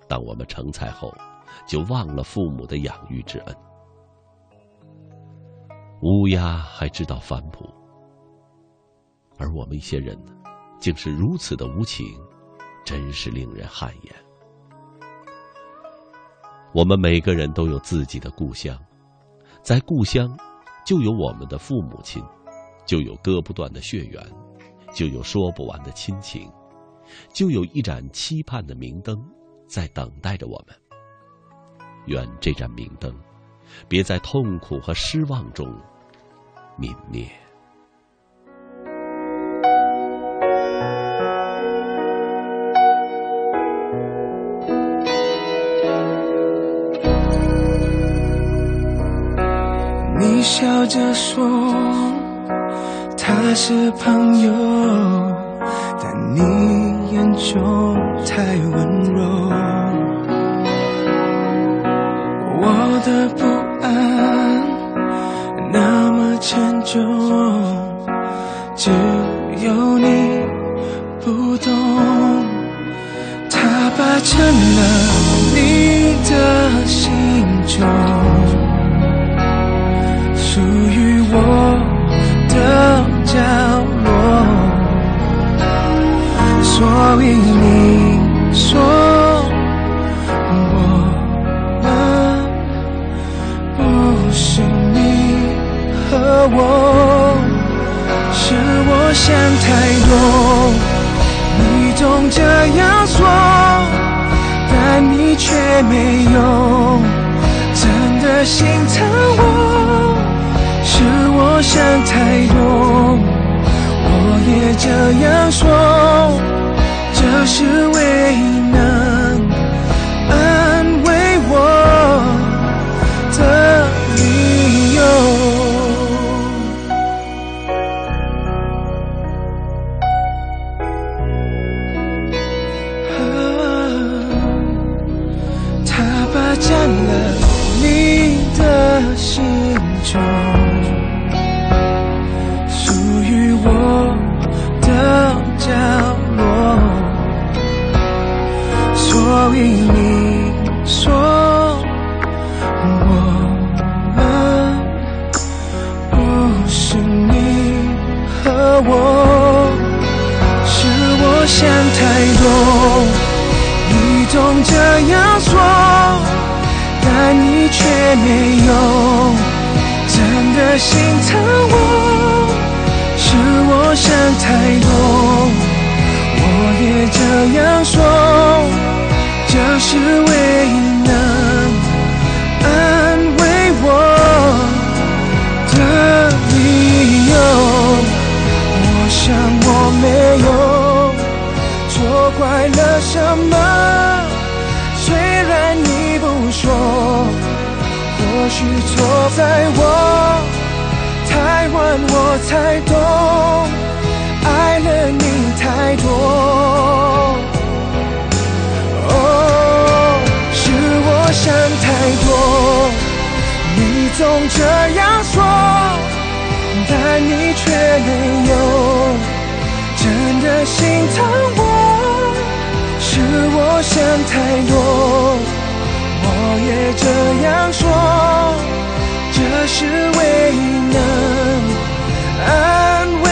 当我们成才后，就忘了父母的养育之恩。乌鸦还知道反哺，而我们一些人呢，竟是如此的无情，真是令人汗颜。我们每个人都有自己的故乡，在故乡，就有我们的父母亲，就有割不断的血缘。就有说不完的亲情，就有一盏期盼的明灯，在等待着我们。愿这盏明灯，别在痛苦和失望中泯灭。你笑着说。他是朋友，但你眼中太温柔。我的不安那么沉重，只有你不懂。他霸占了你的心中，所以你说我们不是你和我，是我想太多。你总这样说，但你却没有真的心疼我。是我想太多，我也这样说，是唯一。心疼我，是我想太多。我也这样说，这是唯一能安慰我的理由。我想我没有错怪了什么，虽然你不说，或许错在太多。你总这样说，但你却没有真的心疼我。是我想太多，我也这样说，这是唯一能安慰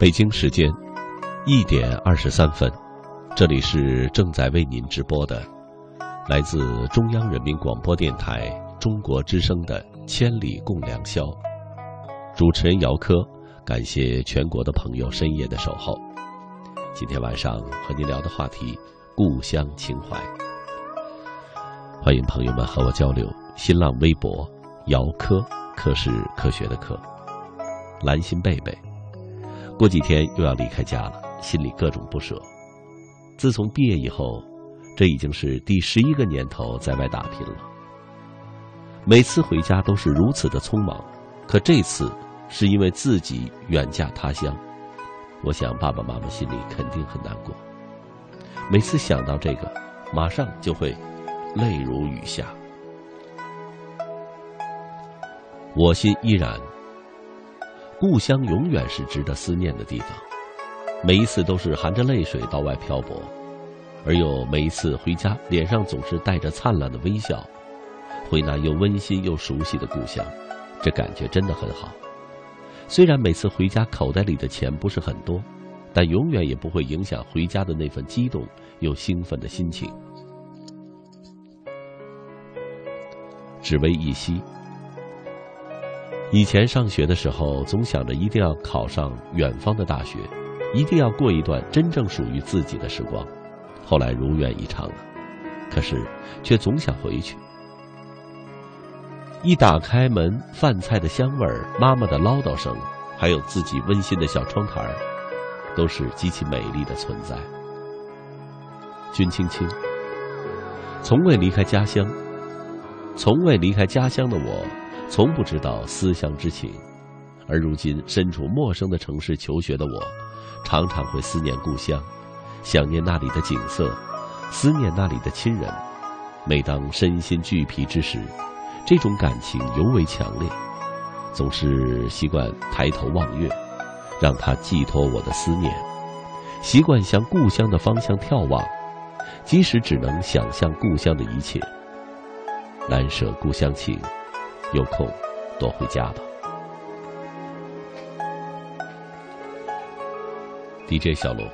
北京时间一点二十三分，这里是正在为您直播的，来自中央人民广播电台中国之声的《千里共良宵》。主持人姚科，感谢全国的朋友深夜的守候。今天晚上和您聊的话题，故乡情怀。欢迎朋友们和我交流。新浪微博姚科，科是科学的科。蓝心贝贝。过几天又要离开家了，心里各种不舍。自从毕业以后，这已经是第十一个年头在外打拼了。每次回家都是如此的匆忙，可这次是因为自己远嫁他乡，我想爸爸妈妈心里肯定很难过。每次想到这个，马上就会泪如雨下。我心依然。故乡永远是值得思念的地方，每一次都是含着泪水到外漂泊，而又每一次回家，脸上总是带着灿烂的微笑，回那又温馨又熟悉的故乡，这感觉真的很好。虽然每次回家口袋里的钱不是很多，但永远也不会影响回家的那份激动又兴奋的心情。只为一夕。以前上学的时候，总想着一定要考上远方的大学，一定要过一段真正属于自己的时光。后来如愿以偿了，可是却总想回去。一打开门，饭菜的香味儿、妈妈的唠叨声，还有自己温馨的小窗台儿，都是极其美丽的存在。君青青，从未离开家乡，从未离开家乡的我。从不知道思乡之情，而如今身处陌生的城市求学的我，常常会思念故乡，想念那里的景色，思念那里的亲人。每当身心俱疲之时，这种感情尤为强烈，总是习惯抬头望月，让它寄托我的思念，习惯向故乡的方向眺望，即使只能想象故乡的一切，难舍故乡情。有空多回家吧。DJ 小龙，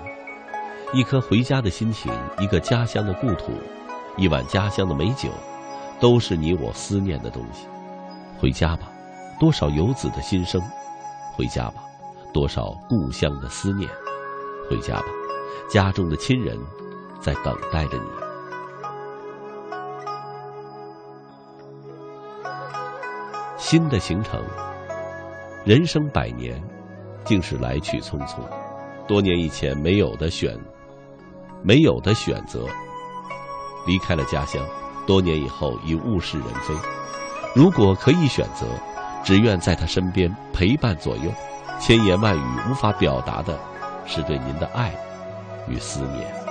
一颗回家的心情，一个家乡的故土，一碗家乡的美酒，都是你我思念的东西。回家吧，多少游子的心声；回家吧，多少故乡的思念；回家吧，家中的亲人在等待着你。新的行程，人生百年，竟是来去匆匆。多年以前没有的选，没有的选择，离开了家乡。多年以后已物是人非。如果可以选择，只愿在他身边陪伴左右。千言万语无法表达的，是对您的爱与思念。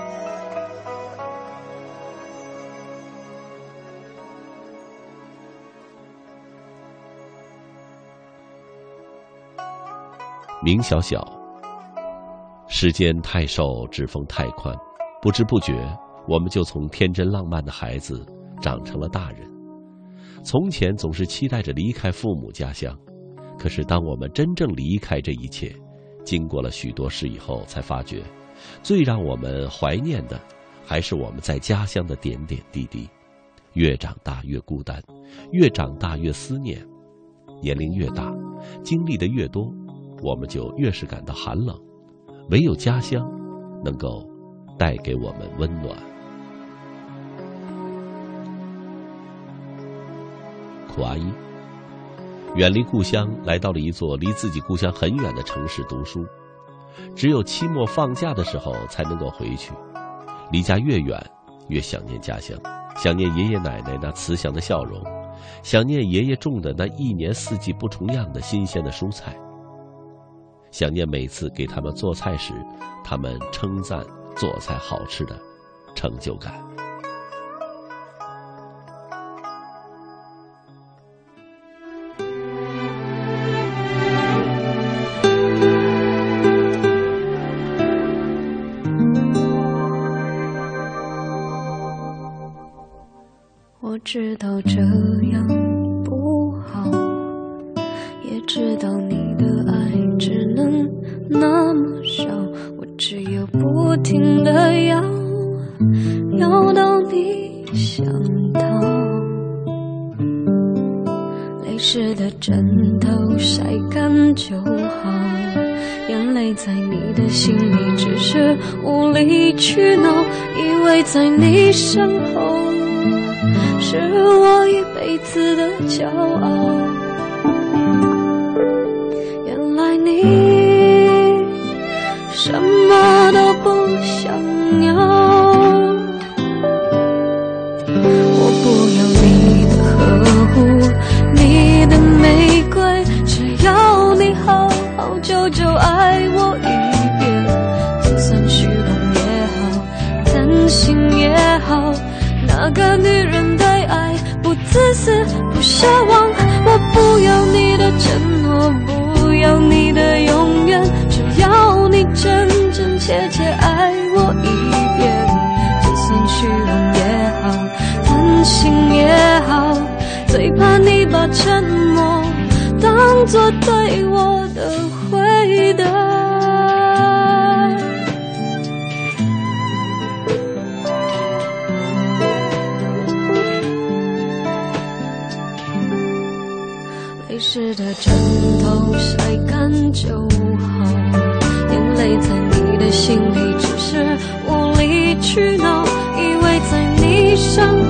明小小。时间太瘦，指缝太宽，不知不觉，我们就从天真浪漫的孩子长成了大人。从前总是期待着离开父母家乡，可是当我们真正离开这一切，经过了许多事以后，才发觉，最让我们怀念的，还是我们在家乡的点点滴滴。越长大越孤单，越长大越思念。年龄越大，经历的越多，我们就越是感到寒冷。唯有家乡，能够带给我们温暖。苦阿姨远离故乡，来到了一座离自己故乡很远的城市读书。只有期末放假的时候才能够回去。离家越远，越想念家乡，想念爷爷奶奶那慈祥的笑容，想念爷爷种的那一年四季不重样的新鲜的蔬菜。想念每次给他们做菜时，他们称赞做菜好吃的成就感。我知道这身后。枕头晒干就好，眼泪在你的心里只是无理取闹，以为在你身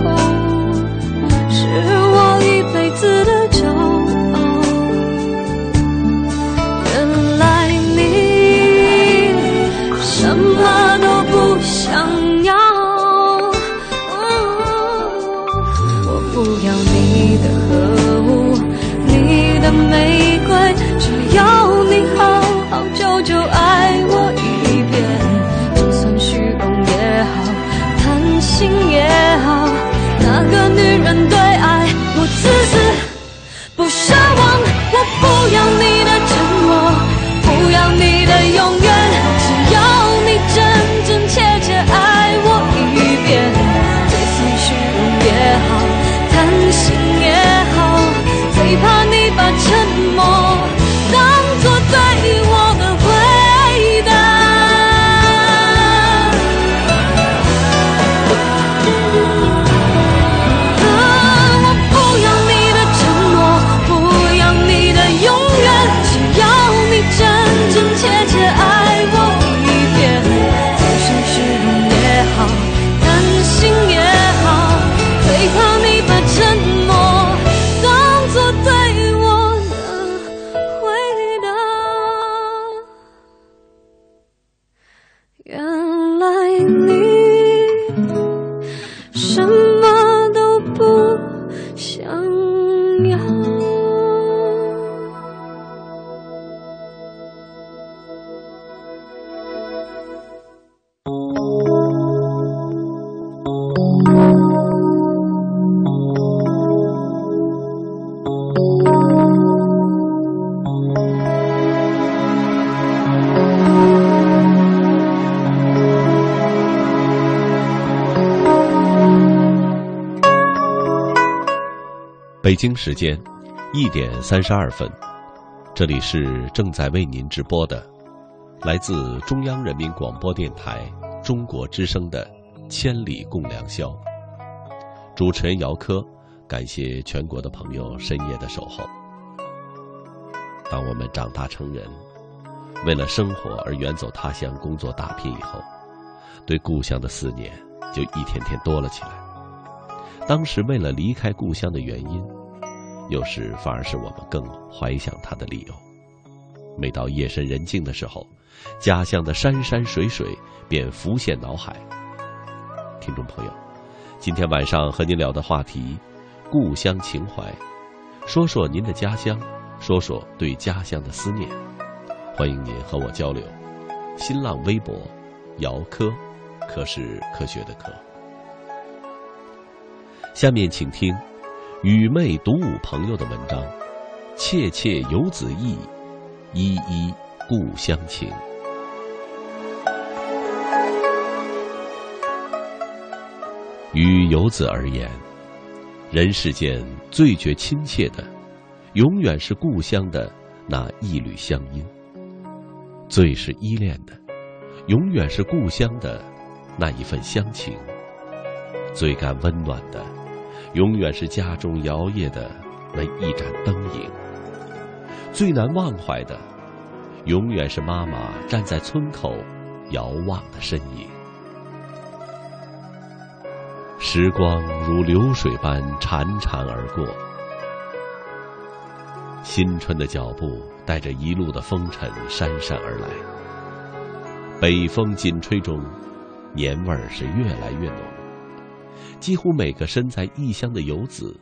北京时间一点三十二分，这里是正在为您直播的，来自中央人民广播电台中国之声的《千里共良宵》。主持人姚科，感谢全国的朋友深夜的守候。当我们长大成人，为了生活而远走他乡工作打拼以后，对故乡的思念就一天天多了起来。当时为了离开故乡的原因，有时反而是我们更怀想他的理由。每到夜深人静的时候，家乡的山山水水便浮现脑海。听众朋友，今天晚上和您聊的话题，故乡情怀，说说您的家乡，说说对家乡的思念。欢迎您和我交流。新浪微博，姚科，科是科学的科。下面请听雨妹独舞朋友的文章《切切游子意，依依故乡情》。于游子而言，人世间最觉亲切的，永远是故乡的那一缕乡音；最是依恋的，永远是故乡的那一份乡情；最感温暖的。永远是家中摇曳的那一盏灯影，最难忘怀的，永远是妈妈站在村口遥望的身影。时光如流水般潺潺而过，新春的脚步带着一路的风尘姗姗而来。北风紧吹中，年味儿是越来越浓。几乎每个身在异乡的游子，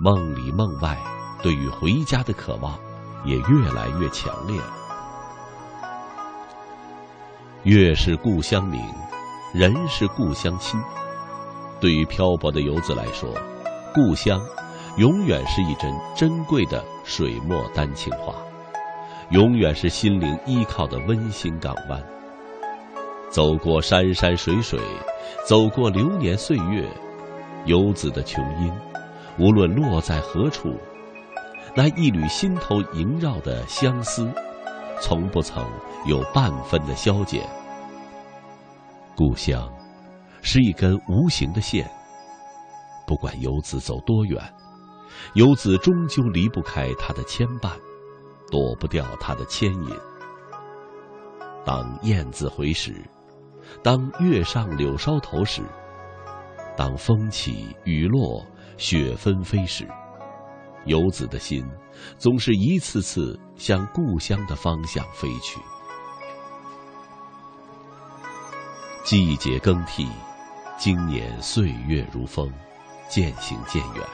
梦里梦外，对于回家的渴望也越来越强烈了。月是故乡明，人是故乡亲。对于漂泊的游子来说，故乡永远是一针珍贵的水墨丹青画，永远是心灵依靠的温馨港湾。走过山山水水，走过流年岁月，游子的琼音，无论落在何处，那一缕心头萦绕的相思，从不曾有半分的消减。故乡，是一根无形的线，不管游子走多远，游子终究离不开他的牵绊，躲不掉他的牵引。当雁字回时。当月上柳梢头时，当风起雨落雪纷飞时，游子的心总是一次次向故乡的方向飞去。季节更替，经年岁月如风，渐行渐远。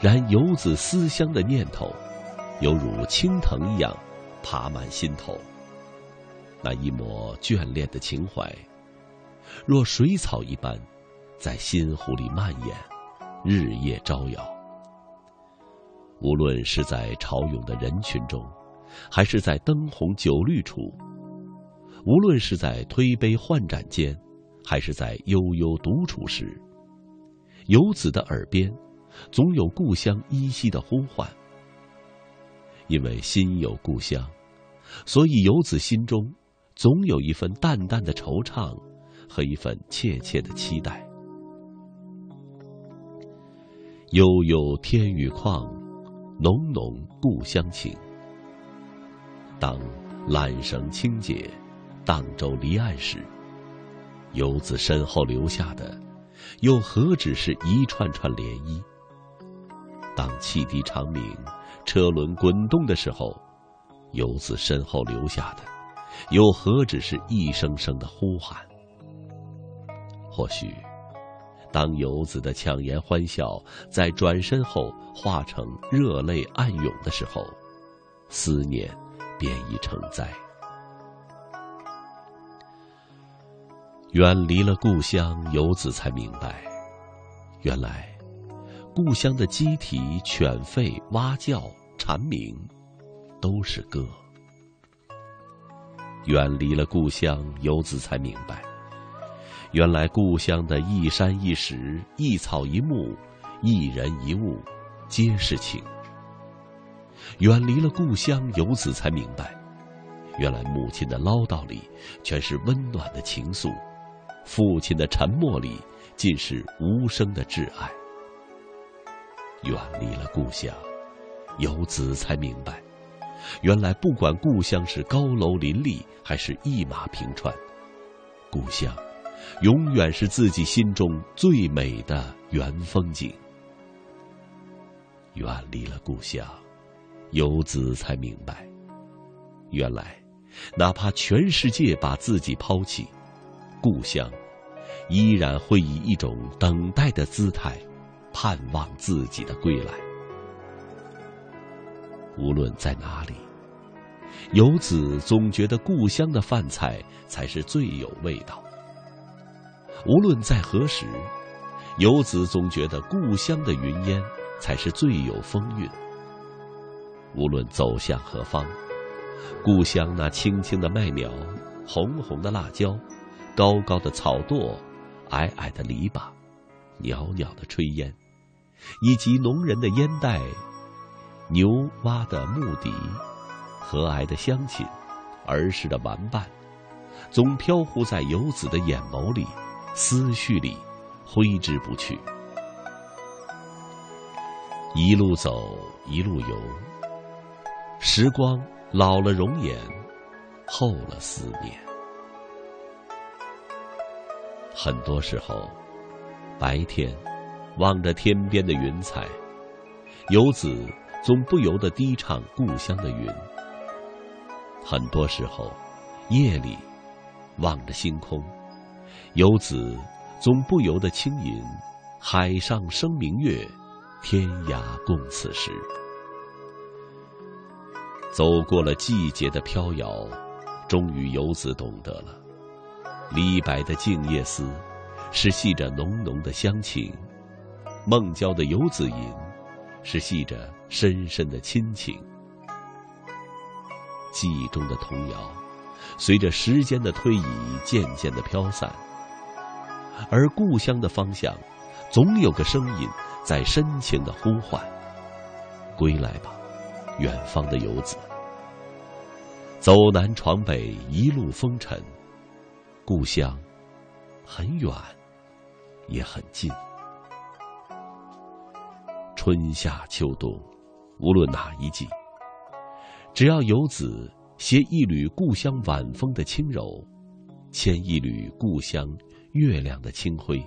然游子思乡的念头，犹如青藤一样，爬满心头。那一抹眷恋的情怀，若水草一般，在心湖里蔓延，日夜招摇。无论是在潮涌的人群中，还是在灯红酒绿处；无论是在推杯换盏间，还是在悠悠独处时，游子的耳边，总有故乡依稀的呼唤。因为心有故乡，所以游子心中。总有一份淡淡的惆怅，和一份切切的期待。悠悠天宇旷，浓浓故乡情。当缆绳轻解，荡舟离岸时，游子身后留下的，又何止是一串串涟漪？当汽笛长鸣，车轮滚动的时候，游子身后留下的。又何止是一声声的呼喊？或许，当游子的强颜欢笑在转身后化成热泪暗涌的时候，思念便已成灾。远离了故乡，游子才明白，原来故乡的鸡啼、犬吠、蛙叫、蝉鸣，都是歌。远离了故乡，游子才明白，原来故乡的一山一石、一草一木，一人一物，皆是情。远离了故乡，游子才明白，原来母亲的唠叨里全是温暖的情愫，父亲的沉默里尽是无声的挚爱。远离了故乡，游子才明白，原来不管故乡是高楼林立，还是一马平川，故乡永远是自己心中最美的原风景。远离了故乡。游子才明白，原来，哪怕全世界把自己抛弃，故乡依然会以一种等待的姿态，盼望自己的归来。无论在哪里，游子总觉得故乡的饭菜才是最有味道。无论在何时，游子总觉得故乡的云烟才是最有风韵。无论走向何方，故乡那青青的麦苗、红红的辣椒、高高的草垛、矮矮的篱笆、袅袅的炊烟，以及农人的烟袋、牛蛙的牧笛、和蔼的乡亲、儿时的玩伴，总飘忽在游子的眼眸里、思绪里，挥之不去。一路走，一路游。时光老了容颜，厚了思念。很多时候，白天望着天边的云彩，游子总不由得低唱故乡的云。很多时候，夜里望着星空，游子总不由得轻吟：“海上生明月，天涯共此时。”走过了季节的飘摇，终于游子懂得了，李白的《静夜思》是系着浓浓的乡情，孟郊的《游子吟》是系着深深的亲情。记忆中的童谣，随着时间的推移渐渐的飘散，而故乡的方向，总有个声音在深情的呼唤：“归来吧。”远方的游子，走南闯北，一路风尘。故乡很远，也很近。春夏秋冬，无论哪一季，只要游子携一缕故乡晚风的轻柔，牵一缕故乡月亮的清辉，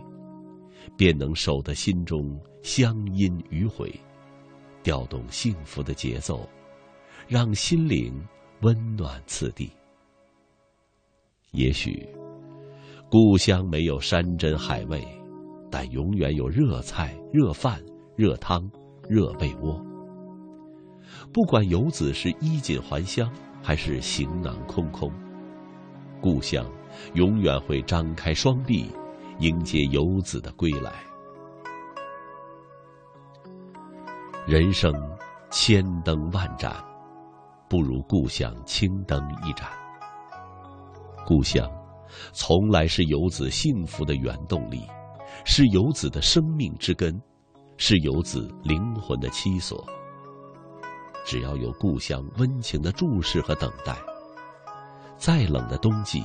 便能守得心中乡音余回。调动幸福的节奏，让心灵温暖此地。也许故乡没有山珍海味，但永远有热菜、热饭、热汤、热被窝。不管游子是衣锦还乡，还是行囊空空，故乡永远会张开双臂，迎接游子的归来。人生千灯万盏，不如故乡青灯一盏。故乡从来是游子幸福的原动力，是游子的生命之根，是游子灵魂的栖所。只要有故乡温情的注视和等待，再冷的冬季，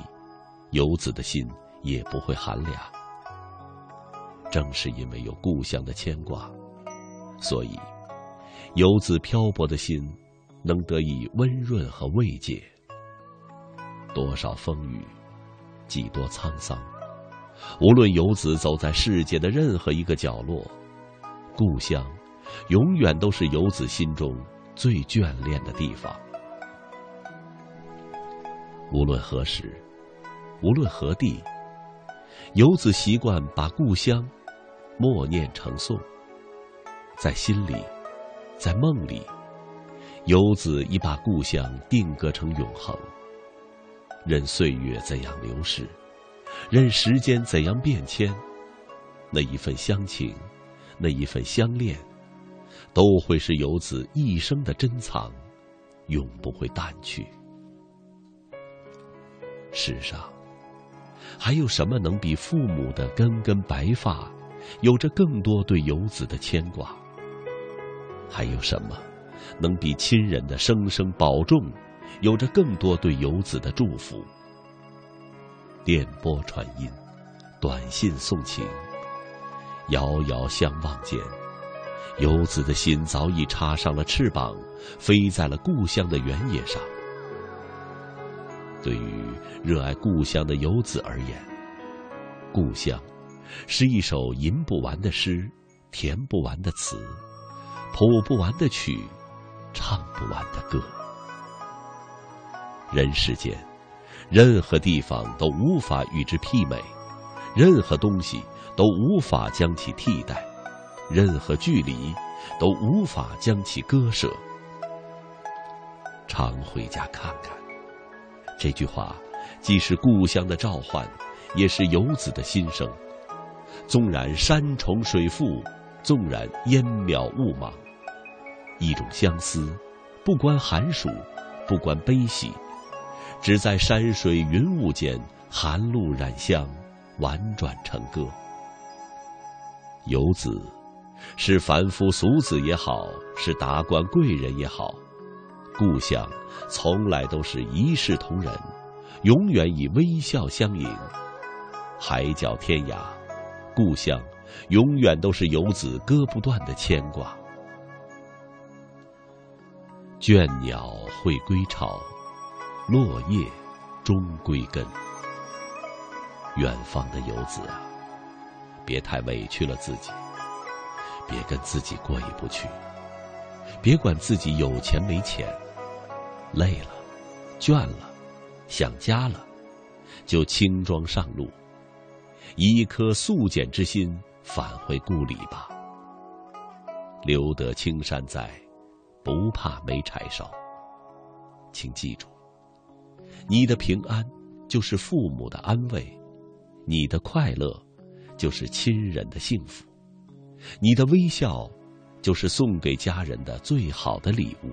游子的心也不会寒凉。正是因为有故乡的牵挂，所以。游子漂泊的心，能得以温润和慰藉。多少风雨，几多沧桑，无论游子走在世界的任何一个角落，故乡，永远都是游子心中最眷恋的地方。无论何时，无论何地，游子习惯把故乡默念成诵，在心里。在梦里，游子已把故乡定格成永恒。任岁月怎样流逝，任时间怎样变迁，那一份乡情，那一份相恋，都会是游子一生的珍藏，永不会淡去。世上，还有什么能比父母的根根白发有着更多对游子的牵挂。还有什么，能比亲人的声声保重，有着更多对游子的祝福？电波传音，短信送情，遥遥相望间，游子的心早已插上了翅膀，飞在了故乡的原野上。对于热爱故乡的游子而言，故乡是一首吟不完的诗，填不完的词。谱不完的曲，唱不完的歌。人世间，任何地方都无法与之媲美，任何东西都无法将其替代，任何距离都无法将其割舍。常回家看看，这句话既是故乡的召唤，也是游子的心声。纵然山重水复，纵然烟渺雾茫。一种相思，不关寒暑，不关悲喜，只在山水云雾间，寒露染香，婉转成歌。游子，是凡夫俗子也好，是达官贵人也好，故乡从来都是一视同仁，永远以微笑相迎。海角天涯，故乡永远都是游子割不断的牵挂。倦鸟会归巢，落叶终归根。远方的游子啊，别太委屈了自己，别跟自己过意不去，别管自己有钱没钱，累了、倦了、想家了，就轻装上路，以一颗素简之心返回故里吧。留得青山在。不怕没柴烧。请记住，你的平安就是父母的安慰，你的快乐就是亲人的幸福，你的微笑就是送给家人的最好的礼物。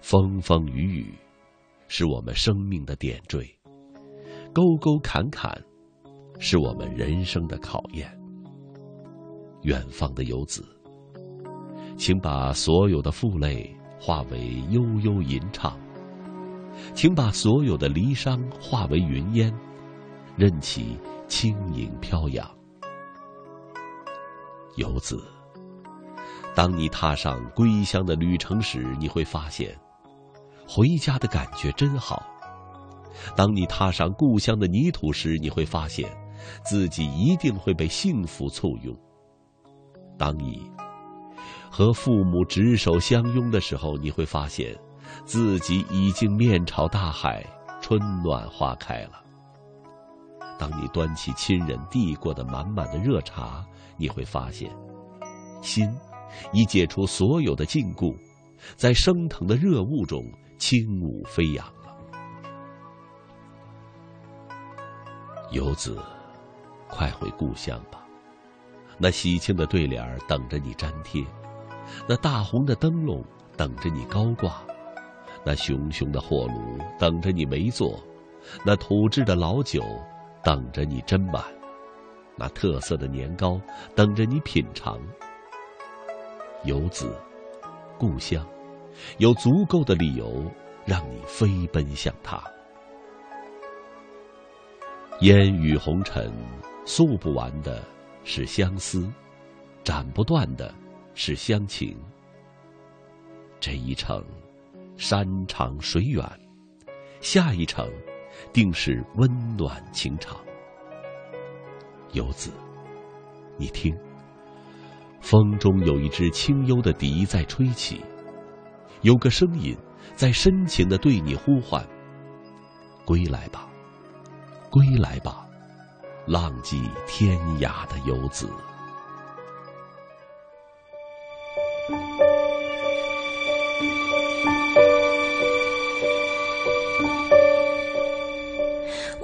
风风雨雨是我们生命的点缀，沟沟坎坎是我们人生的考验。远方的游子。请把所有的负累化为悠悠吟唱，请把所有的离殇化为云烟，任其轻盈飘扬。游子，当你踏上归乡的旅程时，你会发现，回家的感觉真好；当你踏上故乡的泥土时，你会发现，自己一定会被幸福簇拥。当你。和父母执手相拥的时候，你会发现，自己已经面朝大海，春暖花开了。当你端起亲人递过的满满的热茶，你会发现，心已解除所有的禁锢，在升腾的热雾中轻舞飞扬了。游子，快回故乡吧，那喜庆的对联等着你粘贴。那大红的灯笼等着你高挂，那熊熊的火炉等着你围坐，那土制的老酒等着你斟满，那特色的年糕等着你品尝。游子，故乡，有足够的理由让你飞奔向它。烟雨红尘，诉不完的是相思，斩不断的。是乡情。这一程，山长水远，下一程，定是温暖情长。游子，你听，风中有一支清幽的笛在吹起，有个声音在深情的对你呼唤：归来吧，归来吧，浪迹天涯的游子。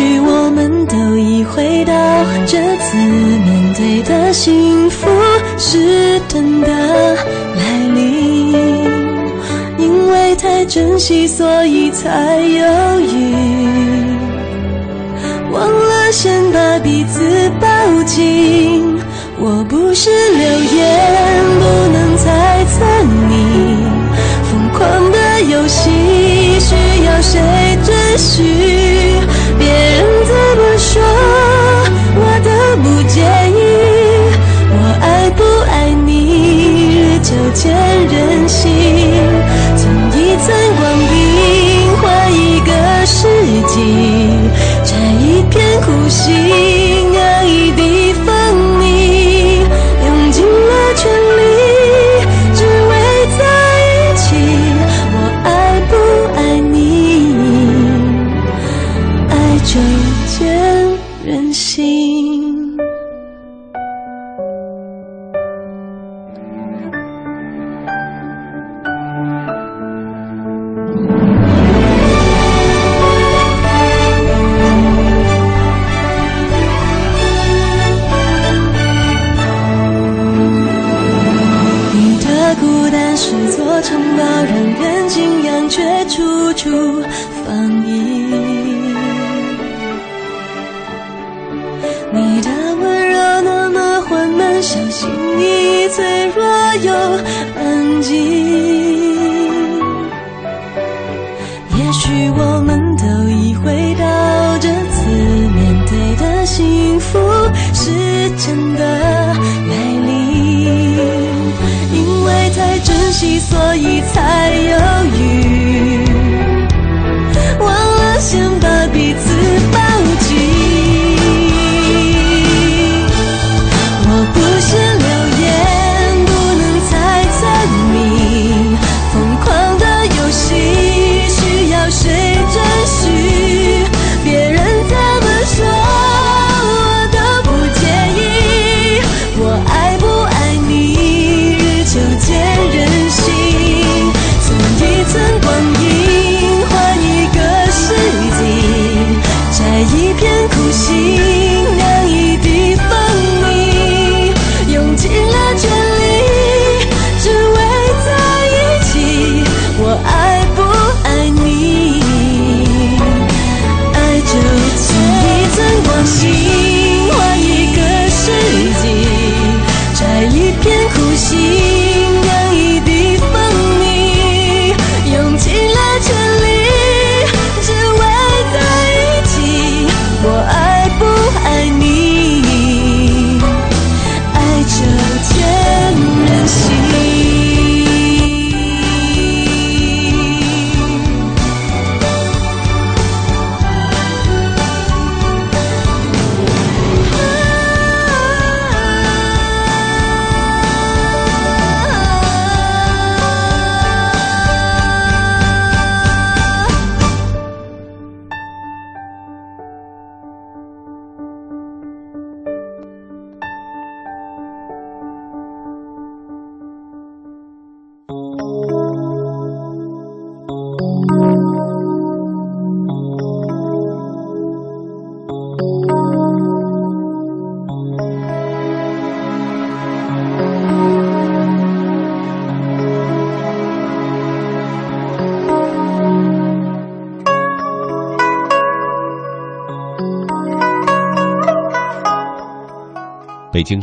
许我们都已回到这次面对的幸福是等的来临，因为太珍惜，所以才犹豫，忘了先把彼此抱紧。我不是流言，不能猜测你疯狂的游戏，需要谁准许？都见人心。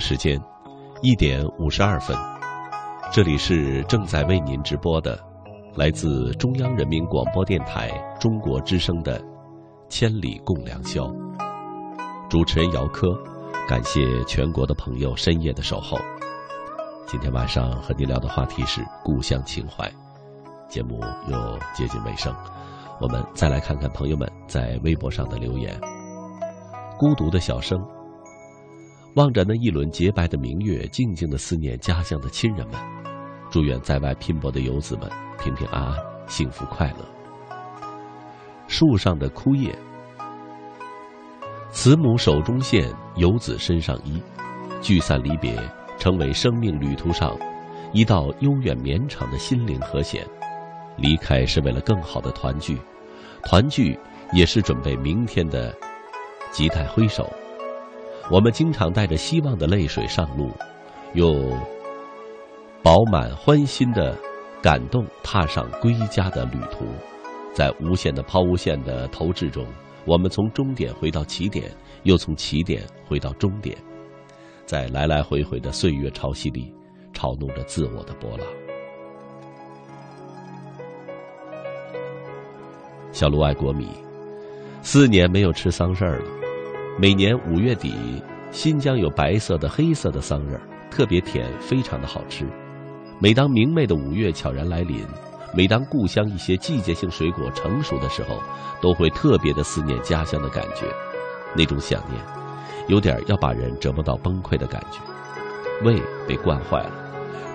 时间一点五十二分。这里是正在为您直播的来自中央人民广播电台中国之声的千里共良宵。主持人姚科感谢全国的朋友深夜的守候。今天晚上和您聊的话题是故乡情怀。节目又接近尾声我们再来看看朋友们在微博上的留言。孤独的小生望着那一轮洁白的明月，静静的思念家乡的亲人们。祝愿在外拼搏的游子们平平安安、幸福快乐。树上的枯叶，慈母手中线，游子身上衣。聚散离别，成为生命旅途上一道悠远绵长的心灵和弦。离开是为了更好的团聚，团聚也是准备明天的吉带挥手。我们经常带着希望的泪水上路，又饱满欢欣的感动踏上归家的旅途。在无限的抛物线的投掷中，我们从终点回到起点，又从起点回到终点，在来来回回的岁月潮汐里，嘲弄着自我的波浪。小卢爱国米，四年没有吃桑葚了。每年五月底，新疆有白色的、黑色的桑葚，特别甜，非常的好吃。每当明媚的五月悄然来临。每当故乡一些季节性水果成熟的时候，都会特别的思念家乡的感觉，那种想念，有点要把人折磨到崩溃的感觉。胃被惯坏了，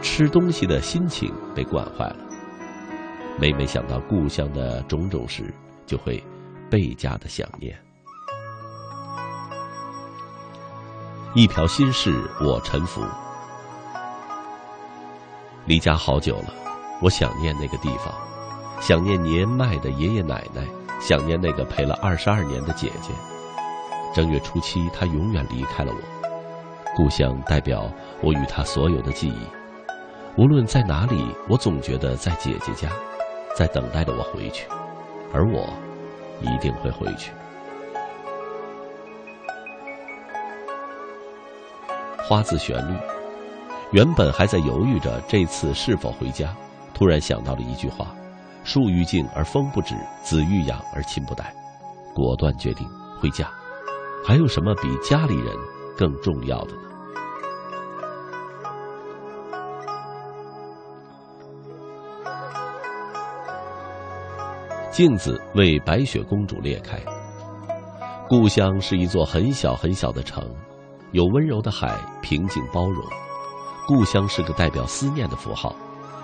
吃东西的心情被惯坏了。每每想到故乡的种种时，就会倍加的想念。一瓢心事我沉浮，离家好久了。我想念那个地方，想念年迈的爷爷奶奶，想念那个陪了二十二年的姐姐。正月初七，她永远离开了我。故乡代表我与她所有的记忆。无论在哪里，我总觉得在姐姐家，在等待着我回去，而我一定会回去。花自旋律，原本还在犹豫着这次是否回家。突然想到了一句话：“树欲静而风不止，子欲养而亲不待。”果断决定回家。还有什么比家里人更重要的呢？镜子为白雪公主裂开。故乡是一座很小很小的城，有温柔的海，平静包容。故乡是个代表思念的符号。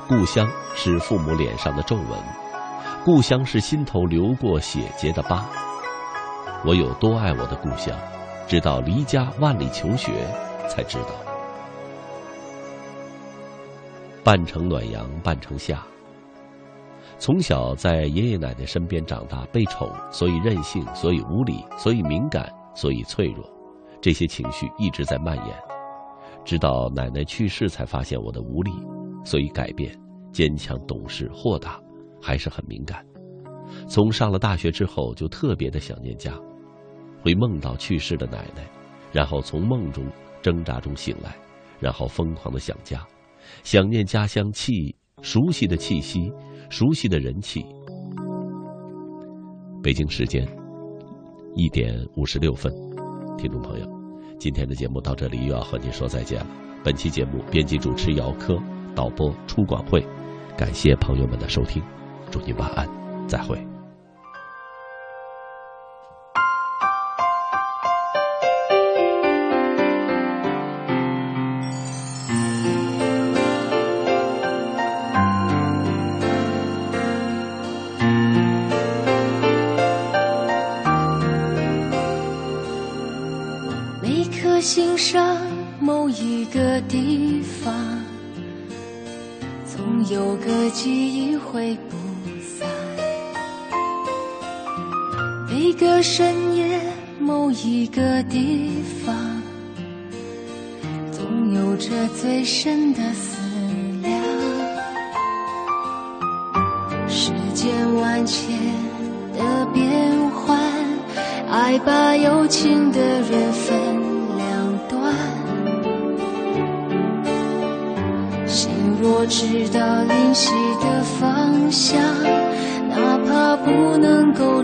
故乡是父母脸上的皱纹，故乡是心头流过血结的疤。我有多爱我的故乡，直到离家万里求学才知道。半城暖阳，半城夏。从小在爷爷奶奶身边长大，被宠，所以任性，所以无理，所以敏感，所以脆弱，这些情绪一直在蔓延。直到奶奶去世，才发现我的无力。所以改变，坚强、懂事、豁达，还是很敏感。从上了大学之后，就特别的想念家，会梦到去世的奶奶，然后从梦中挣扎中醒来，然后疯狂的想家，想念家乡气熟悉的气息，熟悉的人气。北京时间一点五十六分，听众朋友，今天的节目到这里又要和您说再见了。本期节目编辑主持姚科。导播出广会，感谢朋友们的收听，祝您晚安，再会。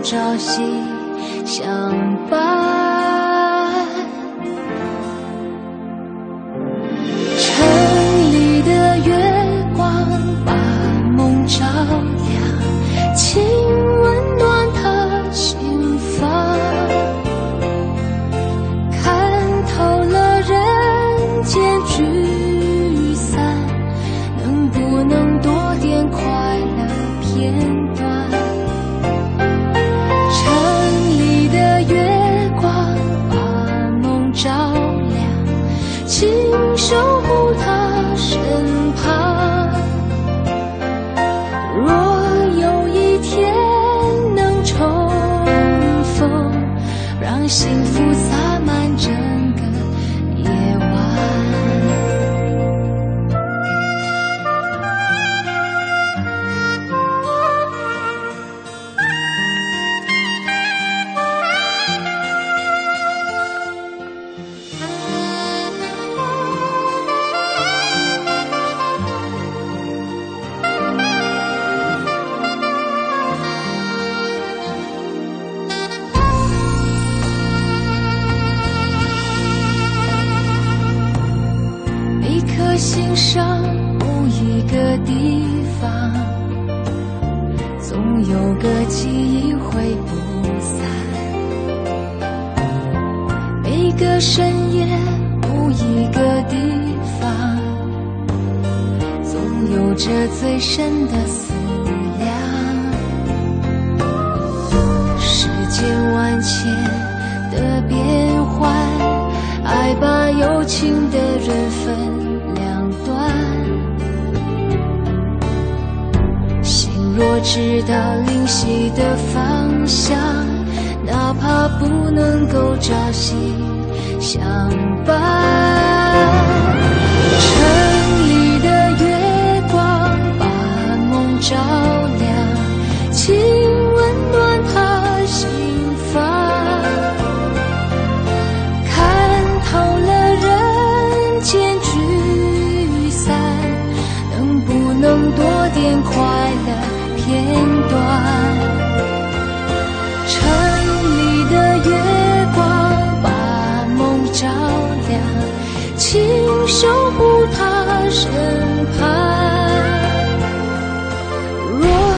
朝夕。